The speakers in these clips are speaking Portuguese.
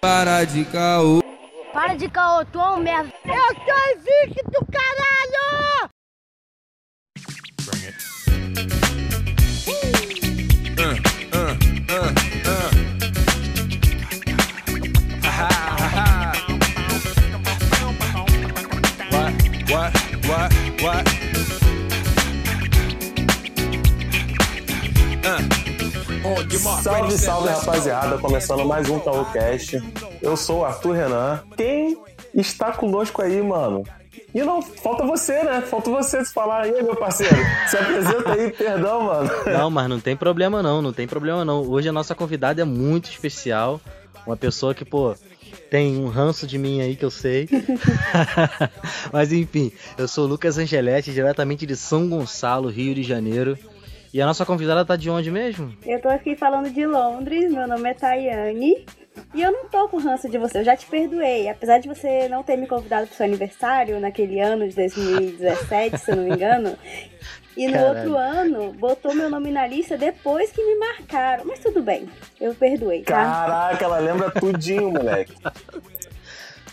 Para de caô. Para de caô, tu é um merda. Eu sou invicto, caralho! What, what, what? Salve, salve rapaziada, começando mais um Caocast. Eu sou o Arthur Renan. Quem está conosco aí, mano? E não, falta você, né? Falta você se falar aí, meu parceiro. Se apresenta aí, perdão, mano. Não, mas não tem problema não, não tem problema não. Hoje a nossa convidada é muito especial. Uma pessoa que, pô, tem um ranço de mim aí que eu sei. mas enfim, eu sou o Lucas Angeletti, diretamente de São Gonçalo, Rio de Janeiro. E a nossa convidada tá de onde mesmo? Eu tô aqui falando de Londres, meu nome é Tayane. E eu não tô com ranço de você, eu já te perdoei. Apesar de você não ter me convidado pro seu aniversário naquele ano de 2017, se eu não me engano. E no Caralho. outro ano, botou meu nome na lista depois que me marcaram. Mas tudo bem, eu perdoei, tá? Caraca, ela lembra tudinho, moleque.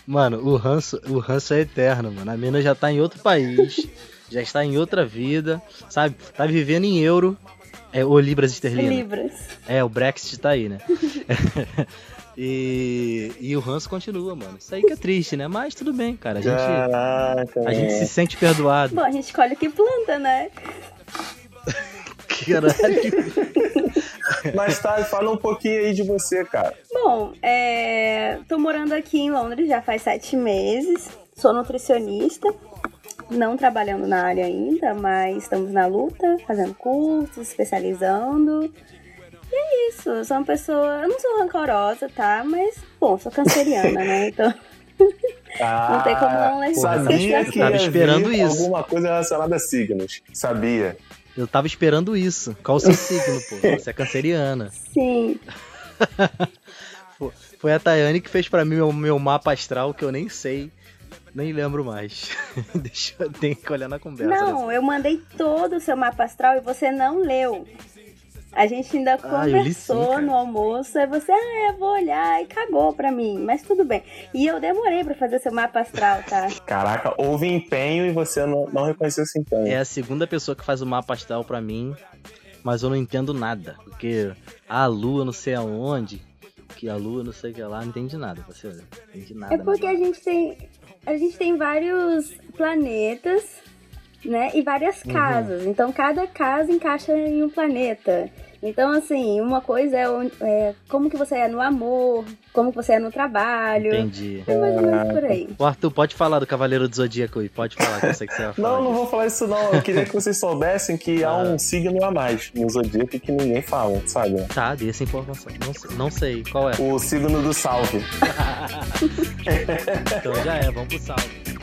Mano, o ranço, o ranço é eterno, mano. A mina já tá em outro país, já está em outra vida, sabe? Tá vivendo em euro. É, ou libras esterlinas. Libras. É, o Brexit tá aí, né? e, e o ranço continua, mano. Isso aí que é triste, né? Mas tudo bem, cara. A gente, Caraca. a gente se sente perdoado. Bom, a gente colhe o que planta, né? Caralho. Mas tá, fala um pouquinho aí de você, cara. Bom, é... tô morando aqui em Londres já faz sete meses. Sou nutricionista. Não trabalhando na área ainda, mas estamos na luta, fazendo cursos, especializando. E é isso. Eu sou uma pessoa. Eu não sou rancorosa, tá? Mas, bom, sou canceriana, né? Então. Não tem como não levar Sabia isso que Tava ia esperando vir isso. alguma coisa relacionada a signos. Sabia. Eu tava esperando isso. Qual o seu signo, pô? Você é canceriana. Sim. Foi a Tayane que fez pra mim meu, meu mapa astral, que eu nem sei. Nem lembro mais. Deixa eu tenho que olhar na conversa. Não, eu mandei todo o seu mapa astral e você não leu. A gente ainda Ah, eu li sim, conversou no almoço, aí você, ah, eu vou olhar, e cagou pra mim, mas tudo bem. E eu demorei pra fazer seu mapa astral, tá? Caraca, houve empenho e você não, não reconheceu esse empenho. É a segunda pessoa que faz o mapa astral pra mim, mas eu não entendo nada. Porque a lua não sei aonde, que a lua não sei o que lá, não entendi nada. Você não entendi nada. É porque nada. a gente tem. A gente tem vários planetas, né? E várias Uhum. casas. Então cada casa encaixa em um planeta. Então, assim, uma coisa é, é como que você é no amor, como que você é no trabalho. Entendi. É mais ou menos por aí. O Arthur, pode falar do Cavaleiro do Zodíaco aí, pode falar, que eu sei que você vai falar. Não, não disso. vou falar isso não. Eu queria que vocês soubessem que há Ah. um signo a mais no Zodíaco que ninguém fala, sabe? Tá, dê essa informação. Não, sei- não sei, qual é? O signo do salve. Então já é, vamos pro salve.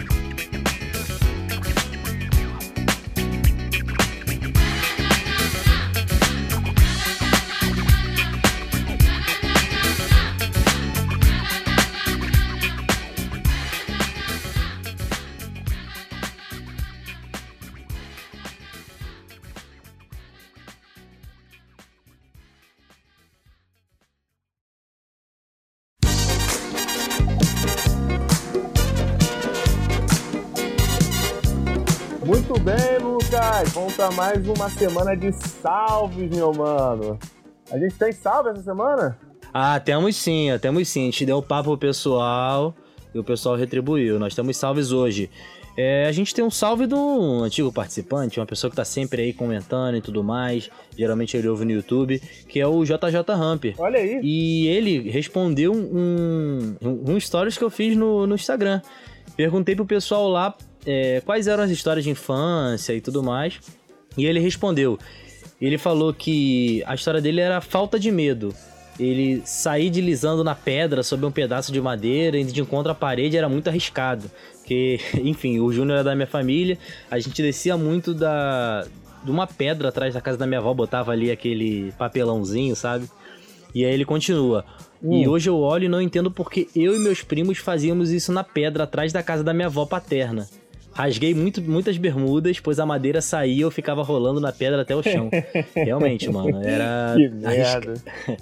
Mais uma semana de salves, meu mano. A gente tem salve essa semana? Ah, temos sim, temos sim. A gente deu papo pro pessoal e o pessoal retribuiu. Nós temos salves hoje. É, a gente tem um salve de um antigo participante, uma pessoa que tá sempre aí comentando e tudo mais. Geralmente ele ouve no YouTube, que é o JJ Hamper. Olha aí. E ele respondeu um, um, um stories que eu fiz no, no Instagram. Perguntei pro pessoal lá é, quais eram as histórias de infância e tudo mais. E ele respondeu. Ele falou que a história dele era falta de medo. Ele sair deslizando na pedra sobre um pedaço de madeira e de encontro à parede era muito arriscado. Porque, enfim, o Júnior é da minha família, a gente descia muito da de uma pedra atrás da casa da minha avó, botava ali aquele papelãozinho, sabe? E aí ele continua. E hoje eu olho e não entendo porque eu e meus primos fazíamos isso na pedra atrás da casa da minha avó paterna. Rasguei muito, muitas bermudas, pois a madeira saía e eu ficava rolando na pedra até o chão. Realmente, mano, era. Que arrisca- merda.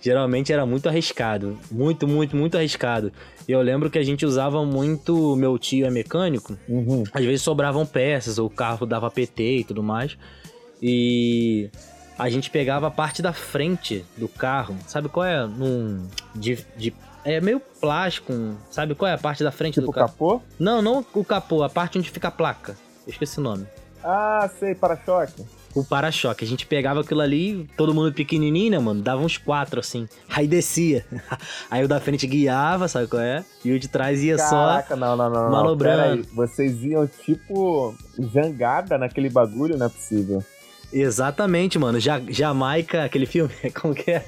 geralmente era muito arriscado. Muito, muito, muito arriscado. E eu lembro que a gente usava muito. Meu tio é mecânico. Uhum. Às vezes sobravam peças, ou o carro dava PT e tudo mais. E a gente pegava a parte da frente do carro. Sabe qual é? Num. De, de- é meio plástico. Sabe qual é a parte da frente Tipo do carro? capô? Não, não o capô, a parte onde fica a placa. Eu esqueci o nome. Ah, sei, para-choque. O para-choque. A gente pegava aquilo ali, todo mundo pequenininho, né, mano? Dava uns quatro assim. Aí descia. Aí o da frente guiava, sabe qual é? E o de trás ia só. Caraca, não, não, não. não. manobrando. Aí. Vocês iam tipo jangada naquele bagulho, não é possível. Exatamente, mano. Ja Jamaica, aquele filme, como que é?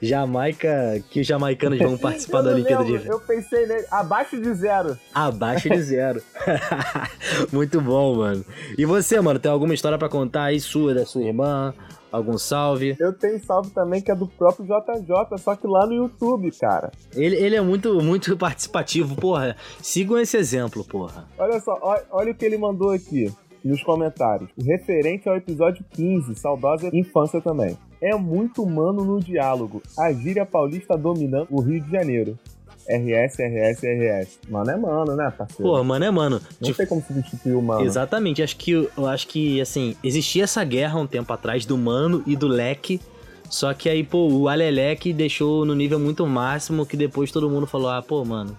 Jamaica, que os jamaicanos vão participar da Olimpíada de lembro, Eu pensei nele, abaixo de zero. Abaixo de zero. Muito bom, mano. E você, mano, tem alguma história pra contar aí sua, da sua irmã? Algum salve? Eu tenho salve também que é do próprio JJ, só que lá no YouTube, cara. Ele, ele é muito, muito participativo, porra. Sigam esse exemplo, porra. Olha só, ó- olha o que ele mandou aqui nos comentários. Referente ao episódio 15, saudosa infância também. É muito humano no diálogo. A gíria paulista dominando o Rio de Janeiro. RS, RS, RS. Mano é mano, né, parceiro? Porra, mano é mano. Não De tem como substituir o mano. Exatamente, acho que eu acho que assim, existia essa guerra um tempo atrás do mano e do leque. Só que aí, pô, o Aleleque deixou no nível muito máximo que depois todo mundo falou: "Ah, pô, mano,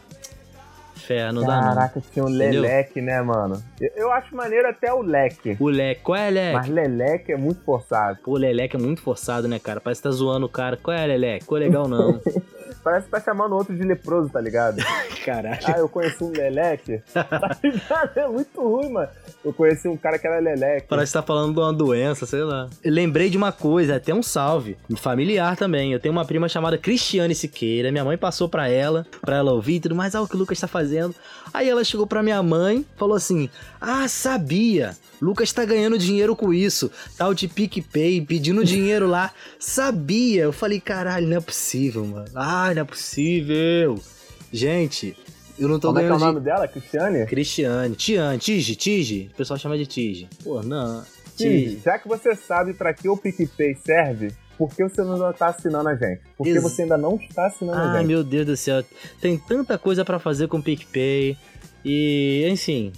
não dá não". Caraca, tinha um leleque, né, mano? Eu, eu acho maneiro até o leque. O leque, qual é leque? Mas leleque é muito forçado. Pô, o Leleque é muito forçado, né, cara? Parece que tá zoando o cara. Qual é, Leleque? Ficou legal não. Parece que tá chamando outro de leproso, tá ligado? Caralho. Ah, eu conheci um leleque. tá ligado? É muito ruim, mano. Eu conheci um cara que era leleque. Parece que tá falando de uma doença, sei lá. Eu lembrei de uma coisa, até um salve. Familiar também. Eu tenho uma prima chamada Cristiane Siqueira. Minha mãe passou pra ela, pra ela ouvir e tudo mais. Ah, o que o Lucas tá fazendo. Aí ela chegou pra minha mãe, falou assim: Ah, sabia. Lucas tá ganhando dinheiro com isso. Tal de PicPay, pedindo dinheiro lá. Sabia. Eu falei, caralho, não é possível, mano. Ah, não é possível. Gente, eu não tô Como é que é ganhando o dinheiro. nome dela? Cristiane? Cristiane, Tiane, Tige, Tige. O pessoal chama de Tige. Pô, não. Sim, já que você sabe pra que o PicPay serve, por que você não tá assinando a gente? Porque Ex- você ainda não está assinando a Ai, gente. meu Deus do céu. Tem tanta coisa pra fazer com o PicPay. E, enfim,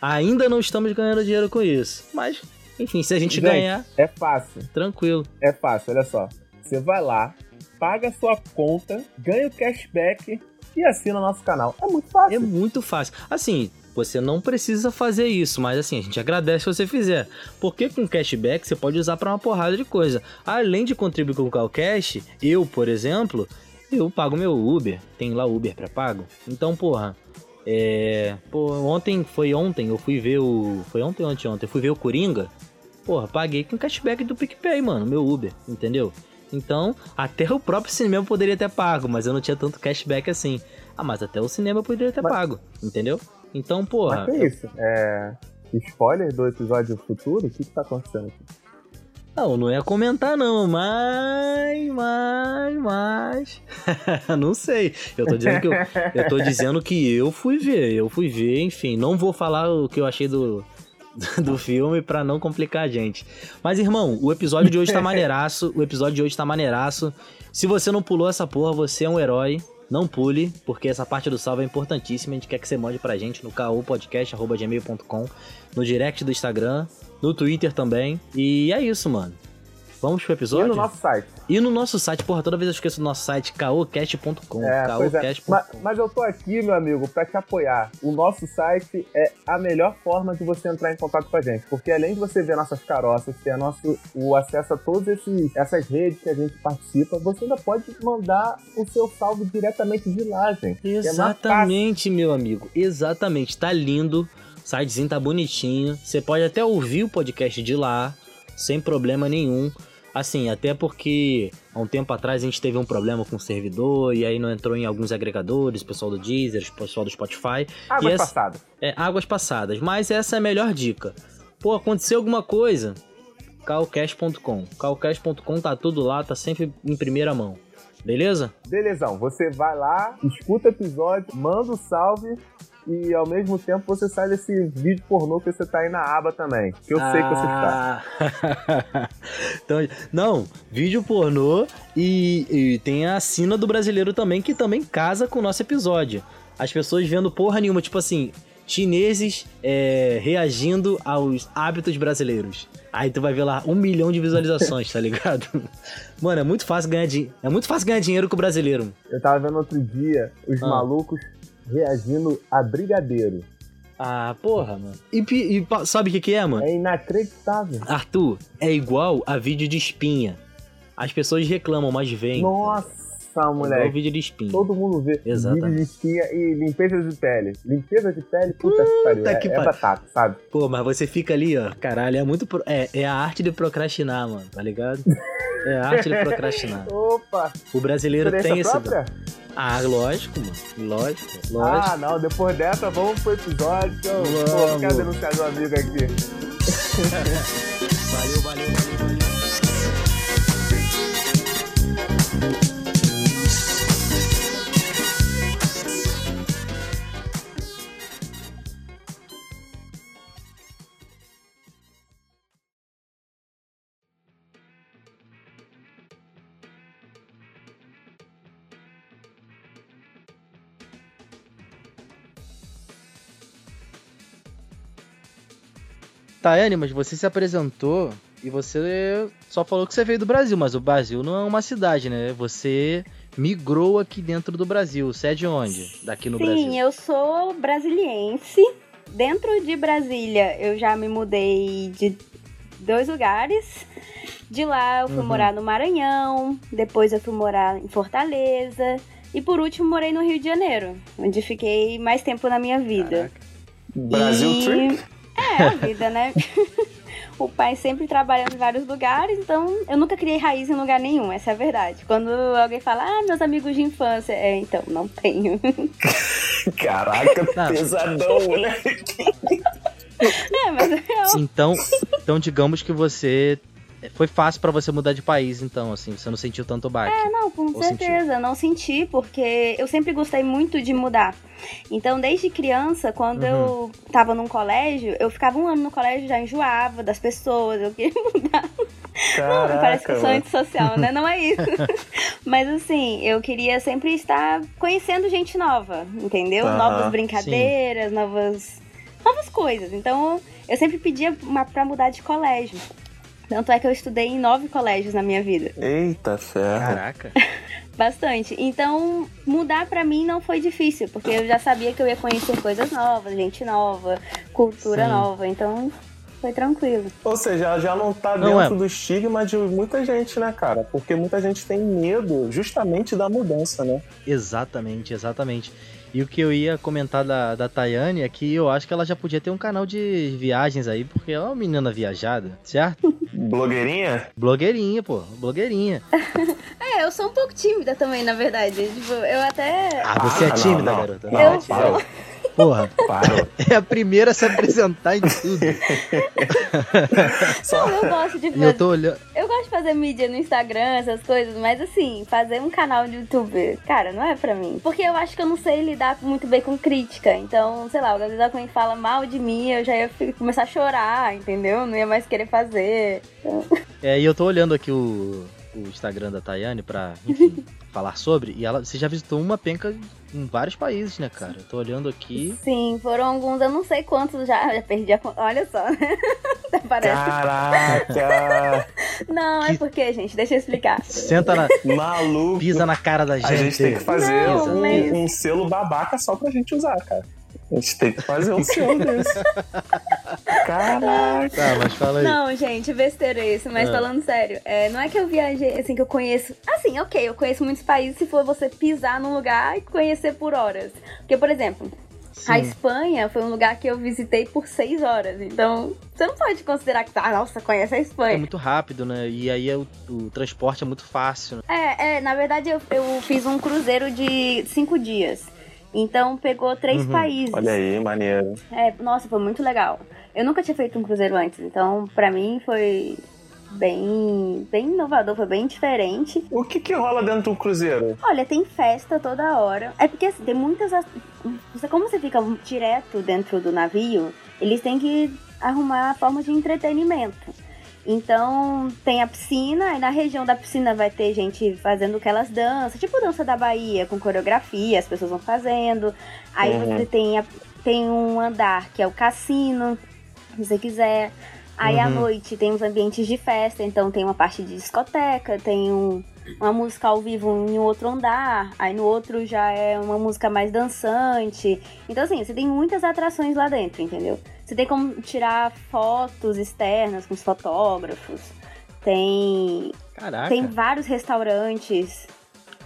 ainda não estamos ganhando dinheiro com isso. Mas, enfim, se a gente, Gente. ganhar, É fácil, tranquilo. é fácil, olha só. Você vai lá, paga sua conta, ganha o cashback e assina nosso canal. É muito É fácil. muito fácil. Assim, você não precisa fazer isso, mas assim, a gente agradece se você fizer. Porque com cashback você pode usar pra uma porrada de coisa. Além de contribuir com o Calcash, eu, por exemplo, eu pago meu Uber. Tem lá Uber pré-pago. Então, porra, é. Pô, ontem, foi ontem, eu fui ver o. Foi ontem ou anteontem? Eu fui ver o Coringa. Porra, paguei com cashback do PicPay, mano, meu Uber, entendeu? Então, até o próprio cinema poderia ter pago, mas eu não tinha tanto cashback assim. Ah, mas até o cinema eu poderia ter Mas- pago, entendeu? Então, porra. Mas que isso? É. Spoiler do episódio futuro? O que, que tá acontecendo aqui? Não, não ia comentar não, mas, mas, mas, não sei. Eu tô dizendo que eu, eu tô dizendo que eu fui ver, eu fui ver, enfim, não vou falar o que eu achei do do filme pra não complicar a gente. Mas irmão, o episódio de hoje tá maneiraço, o episódio de hoje tá maneiraço. Se você não pulou essa porra, você é um herói. Não pule, porque essa parte do salve é importantíssima. A gente quer que você mande pra gente no caopodcast.gmail.com, no direct do Instagram, no Twitter também. E é isso, mano. Vamos pro E episódio? no nosso site. E no nosso site, porra, toda vez eu esqueço do nosso site, caocast.com. É, é. caocast.com. Mas, mas eu tô aqui, meu amigo, pra te apoiar. O nosso site é a melhor forma de você entrar em contato com a gente. Porque além de você ver nossas caroças, ter nosso, o acesso a todas essas redes que a gente participa, você ainda pode mandar o seu salve diretamente de lá, gente. É. Exatamente, meu amigo. Exatamente. Tá lindo. O sitezinho tá bonitinho. Você pode até ouvir o podcast de lá, sem problema nenhum. Assim, até porque há um tempo atrás a gente teve um problema com o servidor e aí não entrou em alguns agregadores, o pessoal do Deezer, o pessoal do Spotify. Águas E essa- passadas. É, águas passadas. Mas essa é a melhor dica. Pô, aconteceu alguma coisa? calcash.com. calcash.com tá tudo lá, tá sempre em primeira mão. Beleza? Belezão, você vai lá, escuta o episódio, manda o salve e ao mesmo tempo você sai desse vídeo pornô que você tá aí na aba também. Que eu sei que você está. Ah. então, não, vídeo pornô e, e tem a sina do brasileiro também, que também casa com o nosso episódio. As pessoas vendo porra nenhuma, tipo assim, chineses é, reagindo aos hábitos brasileiros. Aí tu vai ver lá um milhão de visualizações, tá ligado? Mano, é muito fácil ganhar dinheiro. É muito fácil ganhar dinheiro com o brasileiro. Eu tava vendo outro dia os Ah. malucos reagindo a brigadeiro. Ah, porra, mano. E, e sabe o que, que é, mano? É inacreditável. Arthur, é igual a vídeo de espinha. As pessoas reclamam, mas vem. Nossa, É igual moleque. vídeo de espinha. Todo mundo vê Exatamente. vídeo de espinha e limpeza de pele. Limpeza de pele, puta, que pariu. É, que é pariu. batata, sabe? Pô, mas você fica ali, ó. Caralho, é muito. pro- É, é a arte de procrastinar, mano, tá ligado? É a arte de procrastinar. Opa! O brasileiro tem Experiência esse. Ah, lógico, mano. Lógico, lógico. Ah, não, depois dessa, vamos pro episódio. que eu- Pô, Vamos. quero denunciar meu amigo aqui. Valeu, valeu, valeu, valeu. Tayane, mas você se apresentou e você só falou que você veio do Brasil, mas o Brasil não é uma cidade, né? Você migrou aqui dentro do Brasil. Você é de onde? Daqui no Sim, Brasil? eu sou brasiliense. Dentro de Brasília, eu já me mudei de dois lugares. De lá, eu fui Uhum. morar no Maranhão. Depois, eu fui morar em Fortaleza. E por último, morei no Rio de Janeiro, onde fiquei mais tempo na minha vida. Brasil E- Trip? É, a vida, né? o pai sempre trabalhando em vários lugares, então eu nunca criei raiz em lugar nenhum, essa é a verdade. Quando alguém fala, ah, meus amigos de infância, é, então, não tenho. Caraca, Não. pesadão, moleque. é, mas é real. Então, então digamos que você foi fácil pra você mudar de país, então, assim, você não sentiu tanto baque. É, não, com Ou certeza, não senti, porque eu sempre gostei muito de mudar. Então, desde criança, quando eu tava num colégio, eu ficava um ano no colégio, já enjoava das pessoas, eu queria mudar. Caraca, Parece que eu sou antissocial, né? Não é isso. Mas assim, eu queria sempre estar conhecendo gente nova, entendeu? Novas brincadeiras, novas, novas coisas. Então, eu sempre pedia uma, pra mudar de colégio. Tanto é que eu estudei em nove colégios na minha vida. Eita ferro. Caraca. Bastante. Então, mudar pra mim não foi difícil, porque eu já sabia que eu ia conhecer coisas novas, gente nova, cultura Sim. nova. Então, foi tranquilo. Ou seja, já não tá Não, dentro é. do estigma de muita gente, né, cara? Porque muita gente tem medo justamente da mudança, né? Exatamente, exatamente. E o que eu ia comentar da, da Tayane é que eu acho que ela já podia ter um canal de viagens aí, porque ela é uma menina viajada, certo? Blogueirinha? Blogueirinha, pô, blogueirinha. É, eu sou um pouco tímida também, na verdade. Tipo, eu até. Ah, você é Ah, não, tímida, não. garota. Não, Eu parou, Porra, parou. é a primeira a se apresentar em tudo. Não, eu gosto de fazer. eu tô olhando. Eu gosto de fazer mídia no Instagram, essas coisas, mas assim, fazer um canal de YouTube, cara, não é pra mim. Porque eu acho que eu não sei lidar muito bem com crítica. Então, sei lá, às vezes alguém fala mal de mim, eu já ia começar a chorar, entendeu? Não ia mais querer fazer. É, e eu tô olhando aqui o, o Instagram da Tayane pra, enfim, falar sobre. E ela, você já visitou uma penca em vários países, né, cara? Eu tô olhando aqui. Sim, foram alguns, eu não sei quantos já, já perdi a conta. Olha só, né? Parece. Caraca! Não, é Que- porque, gente, deixa eu explicar. Senta na. Maluco! Pisa na cara da gente. A gente tem que fazer Não, um, mas- um selo babaca só pra gente usar, cara. A gente tem que fazer um selo desse. Caraca! Tá, mas fala aí. Não, gente, besteira isso, mas Ah. falando sério, é, não é que eu viajei, assim, que eu conheço. Assim, ok, eu conheço muitos países se for você pisar num lugar e conhecer por horas. Porque, por exemplo, a Sim. Espanha foi um lugar que eu visitei por seis horas. Então, você não pode considerar que, ah, nossa, conhece a É Espanha. muito rápido, né? E aí é o, o transporte é muito fácil. Né? É, é, na verdade eu, eu fiz um cruzeiro de cinco dias. Então pegou três Uhum. países. Olha aí, maneiro. É, nossa, foi muito legal. Eu nunca tinha feito um cruzeiro antes, então pra mim foi bem, bem inovador, foi bem diferente. O que que rola dentro do cruzeiro? Olha, tem festa toda hora. É porque assim, tem muitas. as- Você, como você fica direto dentro do navio, eles têm que arrumar formas de entretenimento. Então tem a piscina, e na região da piscina vai ter gente fazendo aquelas danças, tipo dança da Bahia, com coreografia, as pessoas vão fazendo. Aí Uhum. você tem, a- tem um andar que é o cassino, se você quiser. Aí à Uhum. noite tem os ambientes de festa, então tem uma parte de discoteca, tem um, uma música ao vivo em outro andar, aí no outro já é uma música mais dançante. Então, assim, você tem muitas atrações lá dentro, entendeu? Você tem como tirar fotos externas com os fotógrafos, tem, Caraca. tem vários restaurantes,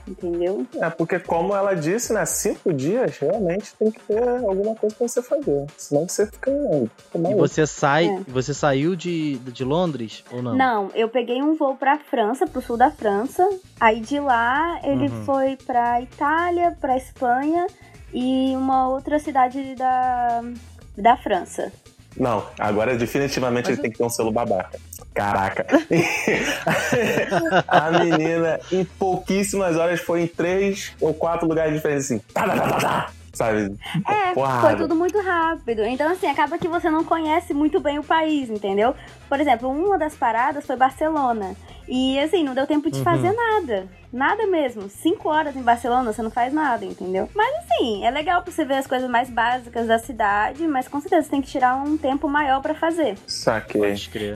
entendeu? É, porque como ela disse, né? Cinco dias realmente tem que ter alguma coisa pra você fazer. Senão você fica. fica E você sai, É. você saiu de, de Londres ou não? Não, eu peguei um voo pra França, pro sul da França. Aí de lá ele Uhum. foi pra Itália, pra Espanha e uma outra cidade da, da França. Não, agora definitivamente ele tem que ter um selo babaca. Caraca. a menina, em pouquíssimas horas, foi em três ou quatro lugares diferentes, assim. Tá, tá, tá, tá, tá. Sabe? É, Porrada. foi tudo muito rápido. Então, assim, acaba que você não conhece muito bem o país, entendeu? Por exemplo, uma das paradas foi Barcelona. E, assim, não deu tempo de Uhum. fazer nada. Nada mesmo. Cinco horas em Barcelona, você não faz nada, entendeu? Mas, assim, é legal pra você ver as coisas mais básicas da cidade, mas com certeza você tem que tirar um tempo maior pra fazer. Saquei.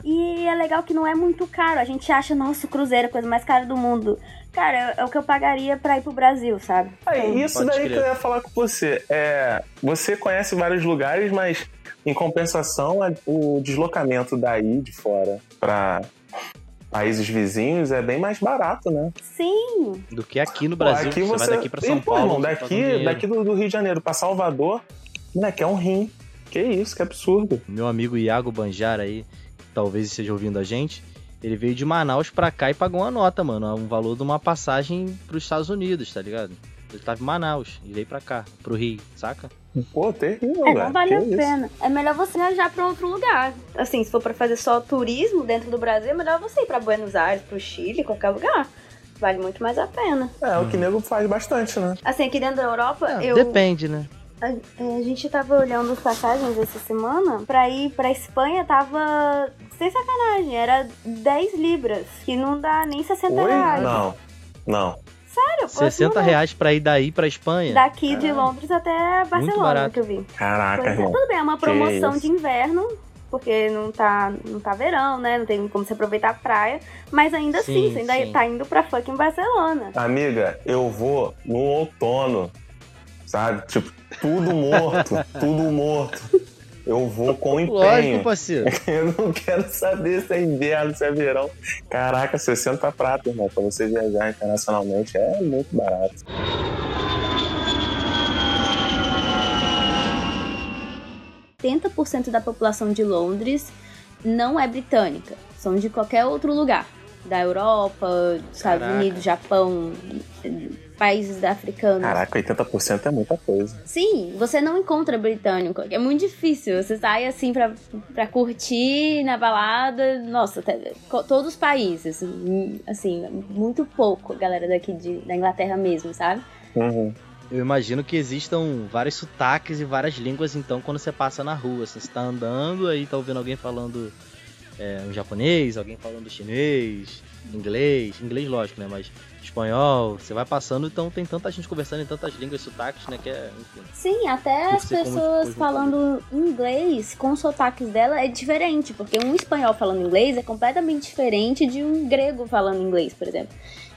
E é legal que não é muito caro. A gente acha, nossa, o cruzeiro é a coisa mais cara do mundo. Cara, é, é o que eu pagaria pra ir pro Brasil, sabe? Aí, isso Pode daí crer. que eu ia falar com você. É, você conhece vários lugares, mas em compensação, o deslocamento daí de fora pra países vizinhos é bem mais barato, né? Sim, Do que aqui no Pô, Brasil. aqui você, você, vai daqui pra São Paulo. irmão, um daqui, daqui do, do Rio de Janeiro pra Salvador, moleque, é um rim. Que isso, que absurdo. Meu amigo Iago Banjar aí, que talvez esteja ouvindo a gente, ele veio de Manaus pra cá e pagou uma nota, mano. Um valor de uma passagem pros Estados Unidos, tá ligado? Ele tava em Manaus e veio pra cá, pro Rio, saca? Pô, terrível, É, velho. não vale Que a isso? pena. É melhor você viajar pra outro lugar. Assim, se for pra fazer só turismo dentro do Brasil, é melhor você ir pra Buenos Aires, pro Chile, qualquer lugar. Vale muito mais a pena. É, o que nego faz bastante, né? Assim, aqui dentro da Europa, Ah, eu. Depende, né? A, é, a gente tava olhando as passagens essa semana. Pra ir pra Espanha tava. Sem sacanagem, era 10 libras. Que não dá nem 60 Oi? reais. Não, não. Sério, pode 60 mandar. reais pra ir daí pra Espanha? Daqui de Londres até Barcelona, que eu vi. Caraca, Pois é, irmão. tudo bem, é uma promoção de inverno, porque não tá, não tá verão, né? Não tem como você aproveitar a praia. Mas ainda assim, Sim, você ainda sim. tá indo pra fucking Barcelona. Amiga, eu vou no outono, sabe? Tipo, tudo morto, tudo morto. Eu vou com empenho. Lógico, parceiro. Eu não quero saber se é inverno, se é verão. Caraca, 60 prata, irmão, pra você viajar internacionalmente é muito barato. por cento da população de Londres não é britânica, são de qualquer outro lugar. Da Europa, dos Estados. Unidos, Japão, países africanos. Caraca, 80% é muita coisa. Sim, você não encontra britânico. É muito difícil. Você sai assim pra, pra curtir na balada. Nossa, até- todos os países. Assim, muito pouco a galera daqui de, da Inglaterra mesmo, sabe? Uhum. Eu imagino que existam vários sotaques e várias línguas, então, quando você passa na rua. Assim, você tá andando, aí tá ouvindo alguém falando é, um japonês, alguém falando chinês, inglês, inglês lógico, né? Mas espanhol, você vai passando, então tem tanta gente conversando em tantas línguas e sotaques, né? Que é, enfim. Sim, até as pessoas como- falando inglês com os sotaques dela é diferente, porque um espanhol falando inglês é completamente diferente de um grego falando inglês, por exemplo.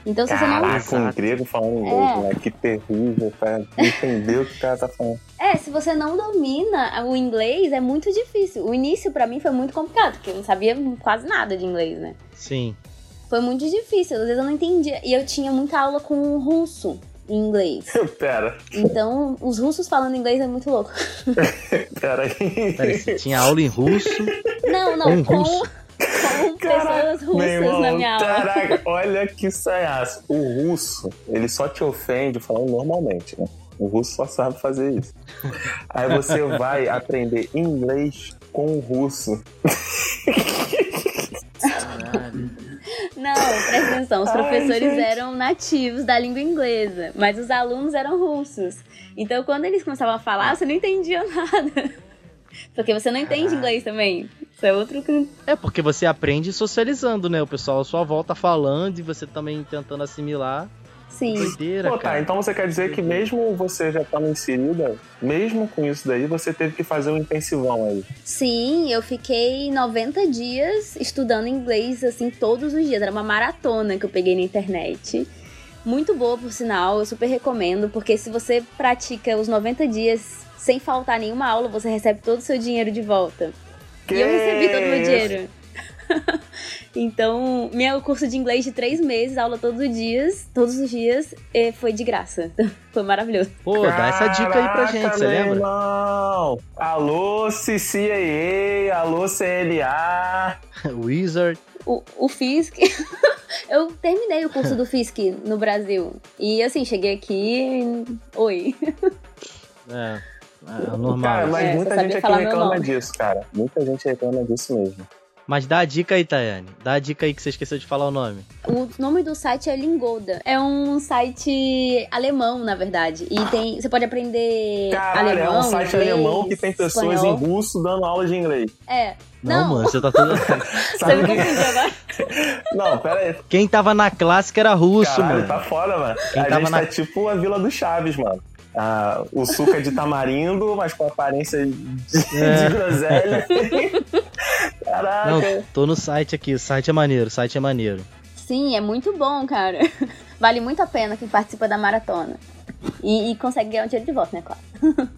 Então, se você não Caraca, um grego falando inglês, É. né? Que terrível, pra entender o que o cara tá falando. É, se você não domina o inglês, é muito difícil. O início pra mim foi muito complicado, porque eu não sabia quase nada de inglês, né? Sim. Foi muito difícil, às vezes eu não entendia. E eu tinha muita aula com o russo em inglês. Pera, Então, os russos falando inglês é muito louco. pera aí. Peraí, você tinha aula em russo. Não, não, com, russo. com pessoas russas irmão, na minha aula. caraca, olha que saiaço. O russo, ele só te ofende falando normalmente, né? O russo só sabe fazer isso. Aí você vai aprender inglês com o russo. Não, presta atenção, os Ai, professores gente. eram nativos da língua inglesa, mas os alunos eram russos. Então, quando eles começavam a falar, você não entendia nada. Porque você não entende inglês também. Isso é outro. É porque você aprende socializando, né? O pessoal à sua volta falando e você também tentando assimilar. Sim. Doideira, Pô, tá, cara. então você quer dizer que mesmo você já estando inserida, mesmo com isso daí, você teve que fazer um intensivão aí. Sim, eu fiquei 90 dias estudando inglês, assim, todos os dias. Era uma maratona que eu peguei na internet. Muito boa, por sinal, eu super recomendo, porque se você pratica os 90 dias sem faltar nenhuma aula, você recebe todo o seu dinheiro de volta. Que E eu recebi todo o meu isso? então, meu curso de inglês de três meses, aula todos os dias, todos os dias, foi de graça. foi maravilhoso. Pô, dá essa dica aí pra Caraca, gente, você lembra? Irmão. Alô, CCAA, alô, CLA. Wizard. O, o FISC. eu terminei o curso do FISC no Brasil. E assim, cheguei aqui. Oi. É. é normal. Cara, mas É, muita gente aqui reclama disso, cara. Muita gente reclama disso mesmo. Mas dá a dica aí, Tayane. Dá a dica aí que você esqueceu de falar o nome. O nome do site é Lingoda. É um site alemão, na verdade. E tem. Você pode aprender Caralho, alemão. é um site inglês, alemão que tem pessoas espanhol. em russo dando aula de inglês. É. Não, Não, mano, você tá todo. você me confundiu agora. Não, pera aí. Quem tava na clássica era russo, Caralho, mano. tá foda, mano. Quem a tava gente na- tá tipo a Vila do Chaves, mano. Ah, o suco é de tamarindo, mas com aparência de, É. de groselha. Caraca. Não, tô no site aqui. O site é maneiro, o site é maneiro. Sim, é muito bom, cara. Vale muito a pena quem participa da maratona. E, e consegue ganhar o dinheiro de volta, né, claro.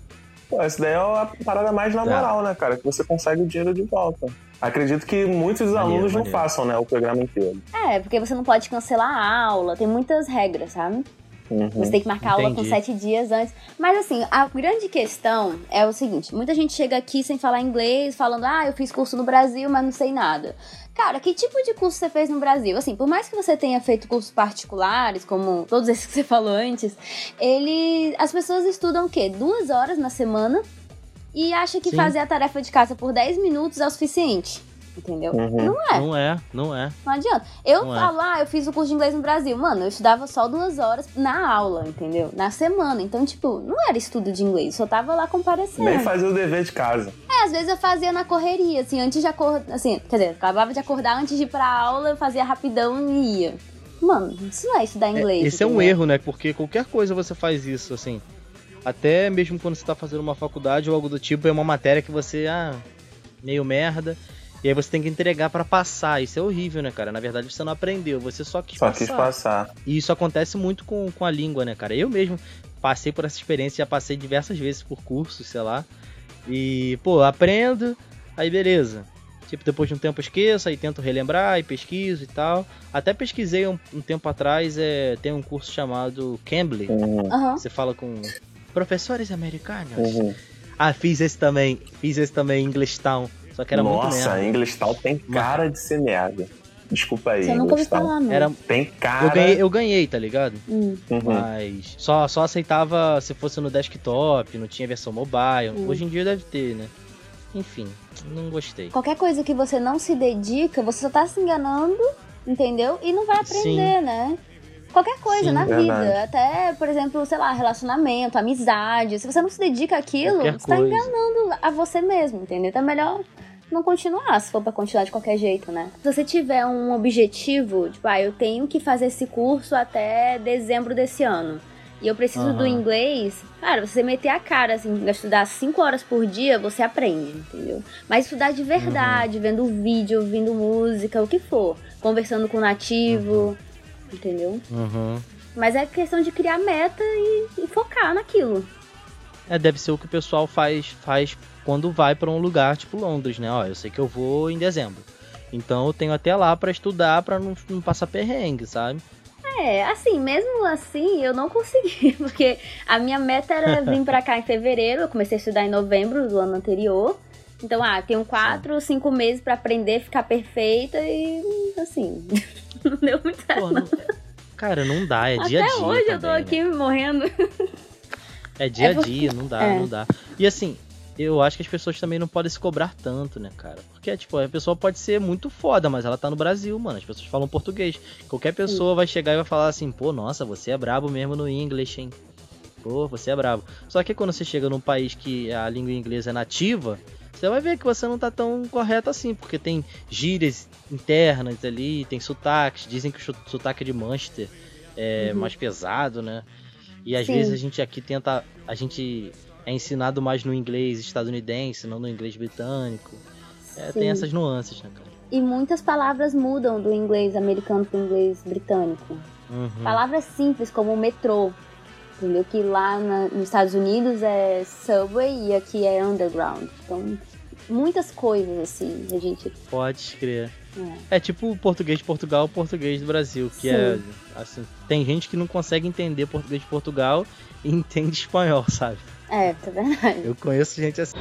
Pô, isso daí é a parada mais na Tá. moral, né, cara? Que você consegue o dinheiro de volta. Acredito que muitos Maneiro, alunos não maneiro. façam, né, o programa inteiro. É, porque você não pode cancelar a aula, tem muitas regras, sabe? Uhum. Você tem que marcar a aula com Entendi. sete dias antes. Mas assim, a grande questão é o seguinte: muita gente chega aqui sem falar inglês, falando, ah, eu fiz curso no Brasil, mas não sei nada. Cara, que tipo de curso você fez no Brasil? Assim, por mais que você tenha feito cursos particulares, como todos esses que você falou antes, ele. As pessoas estudam o quê? Duas horas na semana e acha que Sim. fazer a tarefa de casa por 10 minutos é o suficiente. Entendeu? Uhum. Não é. Não é, não é. Não adianta. Eu Não é. falo, ah, eu fiz o curso de inglês no Brasil. Mano, eu estudava só duas horas na aula, entendeu? Na semana. Então, tipo, não era estudo de inglês, só tava lá comparecendo. Nem fazer o dever de casa. É, às vezes eu fazia na correria, assim, antes de acordar. Assim, quer dizer, acabava de acordar antes de ir pra aula, eu fazia rapidão e ia. Mano, isso não é estudar inglês. Esse é um entendeu? erro, né? Porque qualquer coisa você faz isso, assim. Até mesmo quando você tá fazendo uma faculdade ou algo do tipo, é uma matéria que você, ah, meio merda. E aí você tem que entregar pra passar. Isso é horrível, né, cara? Na verdade você não aprendeu, você só quis Só passar. quis passar. E isso acontece muito com, com a língua, né, cara? Eu mesmo passei por essa experiência, já passei diversas vezes por cursos, sei lá. E, pô, aprendo, aí beleza. Tipo, depois de um tempo eu esqueço, aí tento relembrar e pesquiso e tal. Até pesquisei um, um tempo atrás, é, tem um curso chamado Cambly. Uhum. Você fala com professores americanos. Uhum. Ah, fiz esse também. Fiz esse também em English Town. Só que era muito Nossa, merda. English Tal tem cara de ser merda. Desculpa aí, Você nunca ouviu falar, não. Era, Tem cara. eu, ganhei, eu ganhei, tá ligado? Hum. Uhum. Mas só, só aceitava se fosse no desktop, não tinha versão mobile. Hum. Hoje em dia deve ter, né? Enfim, não gostei. Qualquer coisa que você não se dedica, você só tá se enganando, entendeu? E não vai aprender, né? Qualquer coisa Sim, na verdade. vida. Até, por exemplo, sei lá, relacionamento, amizade. Se você não se dedica àquilo, Qualquer você tá coisa. enganando a você mesmo, entendeu? Então é melhor não continuar, se for pra continuar de qualquer jeito, né? Se você tiver um objetivo, tipo, ah, eu tenho que fazer esse curso até dezembro desse ano. E eu preciso do Aham. inglês, cara, você meter a cara, assim, estudar 5 horas por dia, você aprende, entendeu? Mas estudar de verdade, vendo vídeo, ouvindo música, o que for. Conversando com o nativo, entendeu? Uhum. Mas é questão de criar meta e, e focar naquilo. É, deve ser o que o pessoal faz, faz quando vai pra um lugar tipo Londres, né? Ó, eu sei que eu vou em dezembro. Então eu tenho até lá pra estudar pra não, não passar perrengue, sabe? É, assim, mesmo assim, eu não consegui, porque a minha meta era vir pra cá em fevereiro, eu comecei a estudar em novembro do ano anterior. Então, ah, tenho quatro, cinco meses pra aprender, ficar perfeita e, assim, não deu muito certo. Pô, não- Cara, não dá, é dia a Até dia. hoje eu tô também, né? aqui morrendo. É dia É a porque- dia, não dá, é. não dá. E assim, eu acho que as pessoas também não podem se cobrar tanto, né, cara? Porque, tipo, a pessoa pode ser muito foda, mas ela tá no Brasil, mano. As pessoas falam português. Qualquer pessoa vai chegar e vai falar assim, pô, nossa, você é brabo mesmo no inglês, hein? Pô, você é brabo. Só que quando você chega num país que a língua inglesa é nativa, você vai ver que você não tá tão correto assim, porque tem gírias internas ali, tem sotaques. Dizem que o sotaque de Manchester é Uhum. mais pesado, né? E às Sim. vezes a gente aqui tenta. A gente é ensinado mais no inglês estadunidense, não no inglês britânico. É, Sim. tem essas nuances, né, cara? E muitas palavras mudam do inglês americano pro inglês britânico. Uhum. Palavras simples como metrô, entendeu? Que lá na- nos Estados Unidos é subway e aqui é underground. Então, muitas coisas assim, a gente. Pode crer. É. É tipo o português de Portugal, o português do Brasil, que é assim, tem gente que não consegue entender português de Portugal e entende espanhol, sabe? É, tá verdade. Eu conheço gente assim.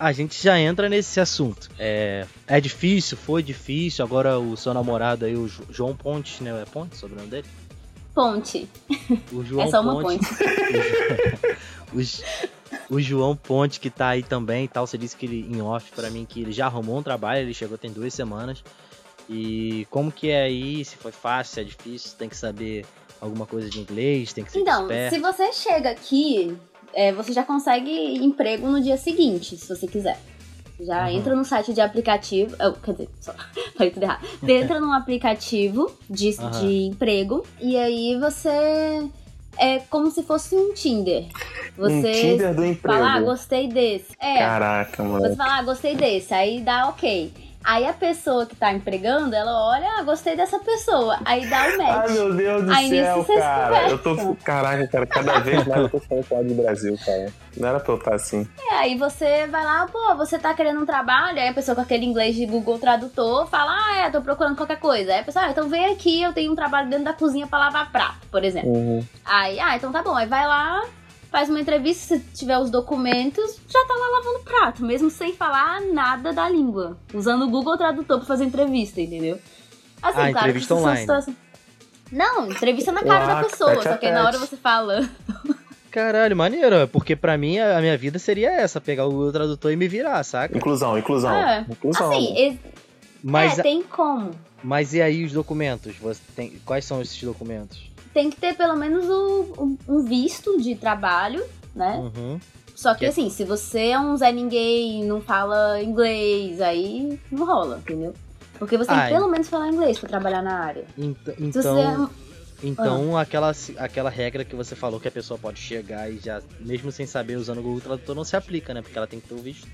A gente já entra nesse assunto. É, é difícil, foi difícil. Agora o seu namorado aí, o Jo- João Pontes, né? É Pontes, o nome dele? Ponte. O João é só uma Ponte. ponte. O, o João Ponte que tá aí também e tal. Você disse que ele, em off pra mim, que ele já arrumou um trabalho, ele chegou tem duas semanas. E como que é aí? Se foi fácil, se é difícil, tem que saber alguma coisa de inglês, tem que ser Então, esperto. se você chega aqui, é, você já consegue emprego no dia seguinte, se você quiser. Já Uhum. entra no site de aplicativo. oh, quer dizer, só falei tudo errado. Você entra num aplicativo de, Aham. de emprego e aí você. É como se fosse um Tinder. Você Um Tinder do emprego. fala, ah, gostei desse. É, Caraca, você mano. fala, ah, gostei desse, aí dá ok. Aí a pessoa que tá empregando, ela olha, ah, gostei dessa pessoa. Aí dá o match. Ai, meu Deus do Aí céu, cara. Eu tô. Caraca, cara, cada vez mais eu tô ficando fora do Brasil, cara. Não era pra eu estar assim. É, aí você vai lá, pô, você tá querendo um trabalho, aí a pessoa com aquele inglês de Google Tradutor fala, ah, é, tô procurando qualquer coisa. Aí a pessoa, ah, então vem aqui, eu tenho um trabalho dentro da cozinha pra lavar prato, por exemplo. Uhum. Aí, ah, então tá bom, aí vai lá, faz uma entrevista, se tiver os documentos, já tá lá lavando prato, mesmo sem falar nada da língua. Usando o Google Tradutor pra fazer entrevista, entendeu? Assim, Ah, claro que entrevista online. situações- Não, entrevista na cara Ah, da pessoa, tete a só que aí na hora você fala. Caralho, maneiro, porque pra mim a a minha vida seria essa, pegar o Google Tradutor e me virar, saca? Inclusão, inclusão. É, Inclusão. Assim, e- Mas, é, tem como. mas e aí os documentos? Você tem, quais são esses documentos? Tem que ter pelo menos um, um visto de trabalho, né? Uhum. Só que Que- assim, se você é um Zé Ninguém, não fala inglês, aí não rola, entendeu? Porque você tem Ah, que pelo menos falar inglês pra trabalhar na área. Então, um- então aquela, aquela regra que você falou que a pessoa pode chegar e já, mesmo sem saber usando o Google Tradutor, não se aplica, né? Porque ela tem que ter o visto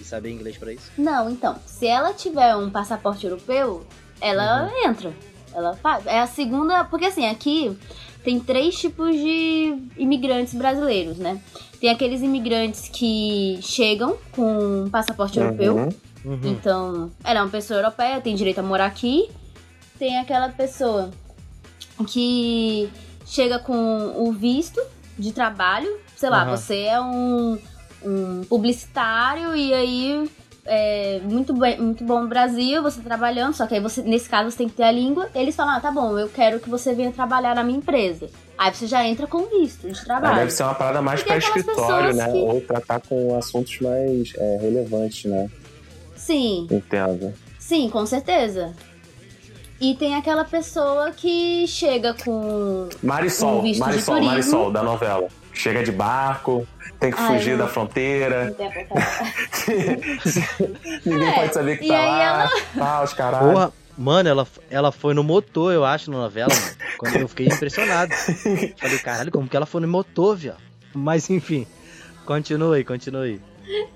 e saber inglês pra isso. Não, então, se ela tiver um passaporte europeu, ela Uhum. entra. Ela faz. É a segunda. Porque assim, aqui tem três tipos de imigrantes brasileiros, né? Tem aqueles imigrantes que chegam com um passaporte europeu. Uhum. Uhum. Então, ela é uma pessoa europeia, tem direito a morar aqui. Tem aquela pessoa que chega com o visto de trabalho. Sei lá, Aham. você é um, um publicitário e aí é muito, bem, muito bom no Brasil, você tá trabalhando, só que aí você, nesse caso, você tem que ter a língua. Eles falam, ah, tá bom, eu quero que você venha trabalhar na minha empresa. Aí você já entra com visto de Ah, trabalho. deve ser uma parada mais aquelas escritório, né? que- Ou tratar com assuntos mais é, relevantes, né? Sim. Entendo. Sim, com certeza. E tem aquela pessoa que chega com. Marisol, Um Marisol. Marisol, da novela. Chega de barco, tem que Ai, fugir da fronteira. Ninguém É, pode saber que tá lá. Tá, os caralho. Porra, mano, ela, ela foi no motor, eu acho, na novela, mano. Quando eu fiquei impressionado. Falei, caralho, como que ela foi no motor, viado? Mas enfim, continue, continue.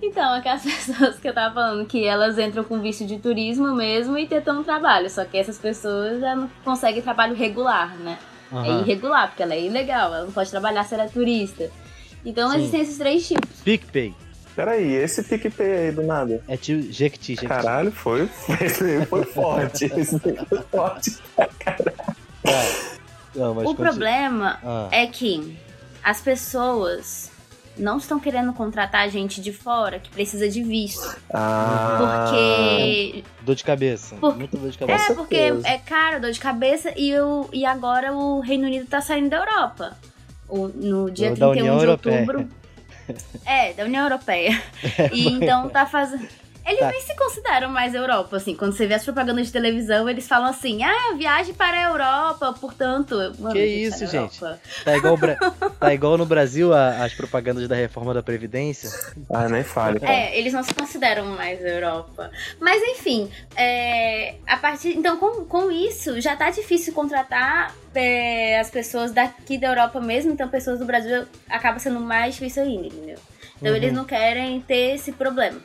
Então, aquelas pessoas que eu tava falando, que elas entram com visto de turismo mesmo e tentam um trabalho. Só que essas pessoas já não conseguem trabalho regular, né? É Aham. irregular, porque ela é ilegal, ela não pode trabalhar se ela é turista. Então Sim. existem esses três tipos. PicPay. Peraí, esse PicPay aí do nada. É tio Jequiti, Jequiti. Caralho, foi, foi, foi forte. Esse foi forte. Não, mas o problema Ah, é que as pessoas não estão querendo contratar gente de fora que precisa de visto. Ah, Porque dor de cabeça. Por- Muito dor de cabeça. É, porque é caro, dor de cabeça, e, o, e agora o Reino Unido tá saindo da Europa. o- no dia Da 31 União de Europeia. outubro. É, da União Europeia. E então tá fazendo. Eles Tá. nem se consideram mais Europa, assim. Quando você vê as propagandas de televisão, eles falam assim: ah, viagem para a Europa, portanto. Mano, Que isso, a gente? Tá igual, tá igual no Brasil a- as propagandas da reforma da Previdência. Ah, nem fale. É, eles não se consideram mais Europa. Mas enfim, é, a partir. Então, com, com isso, já tá difícil contratar é, as pessoas daqui da Europa mesmo, então pessoas do Brasil acaba sendo mais difícil ainda, entendeu? Então Uhum. eles não querem ter esse problema.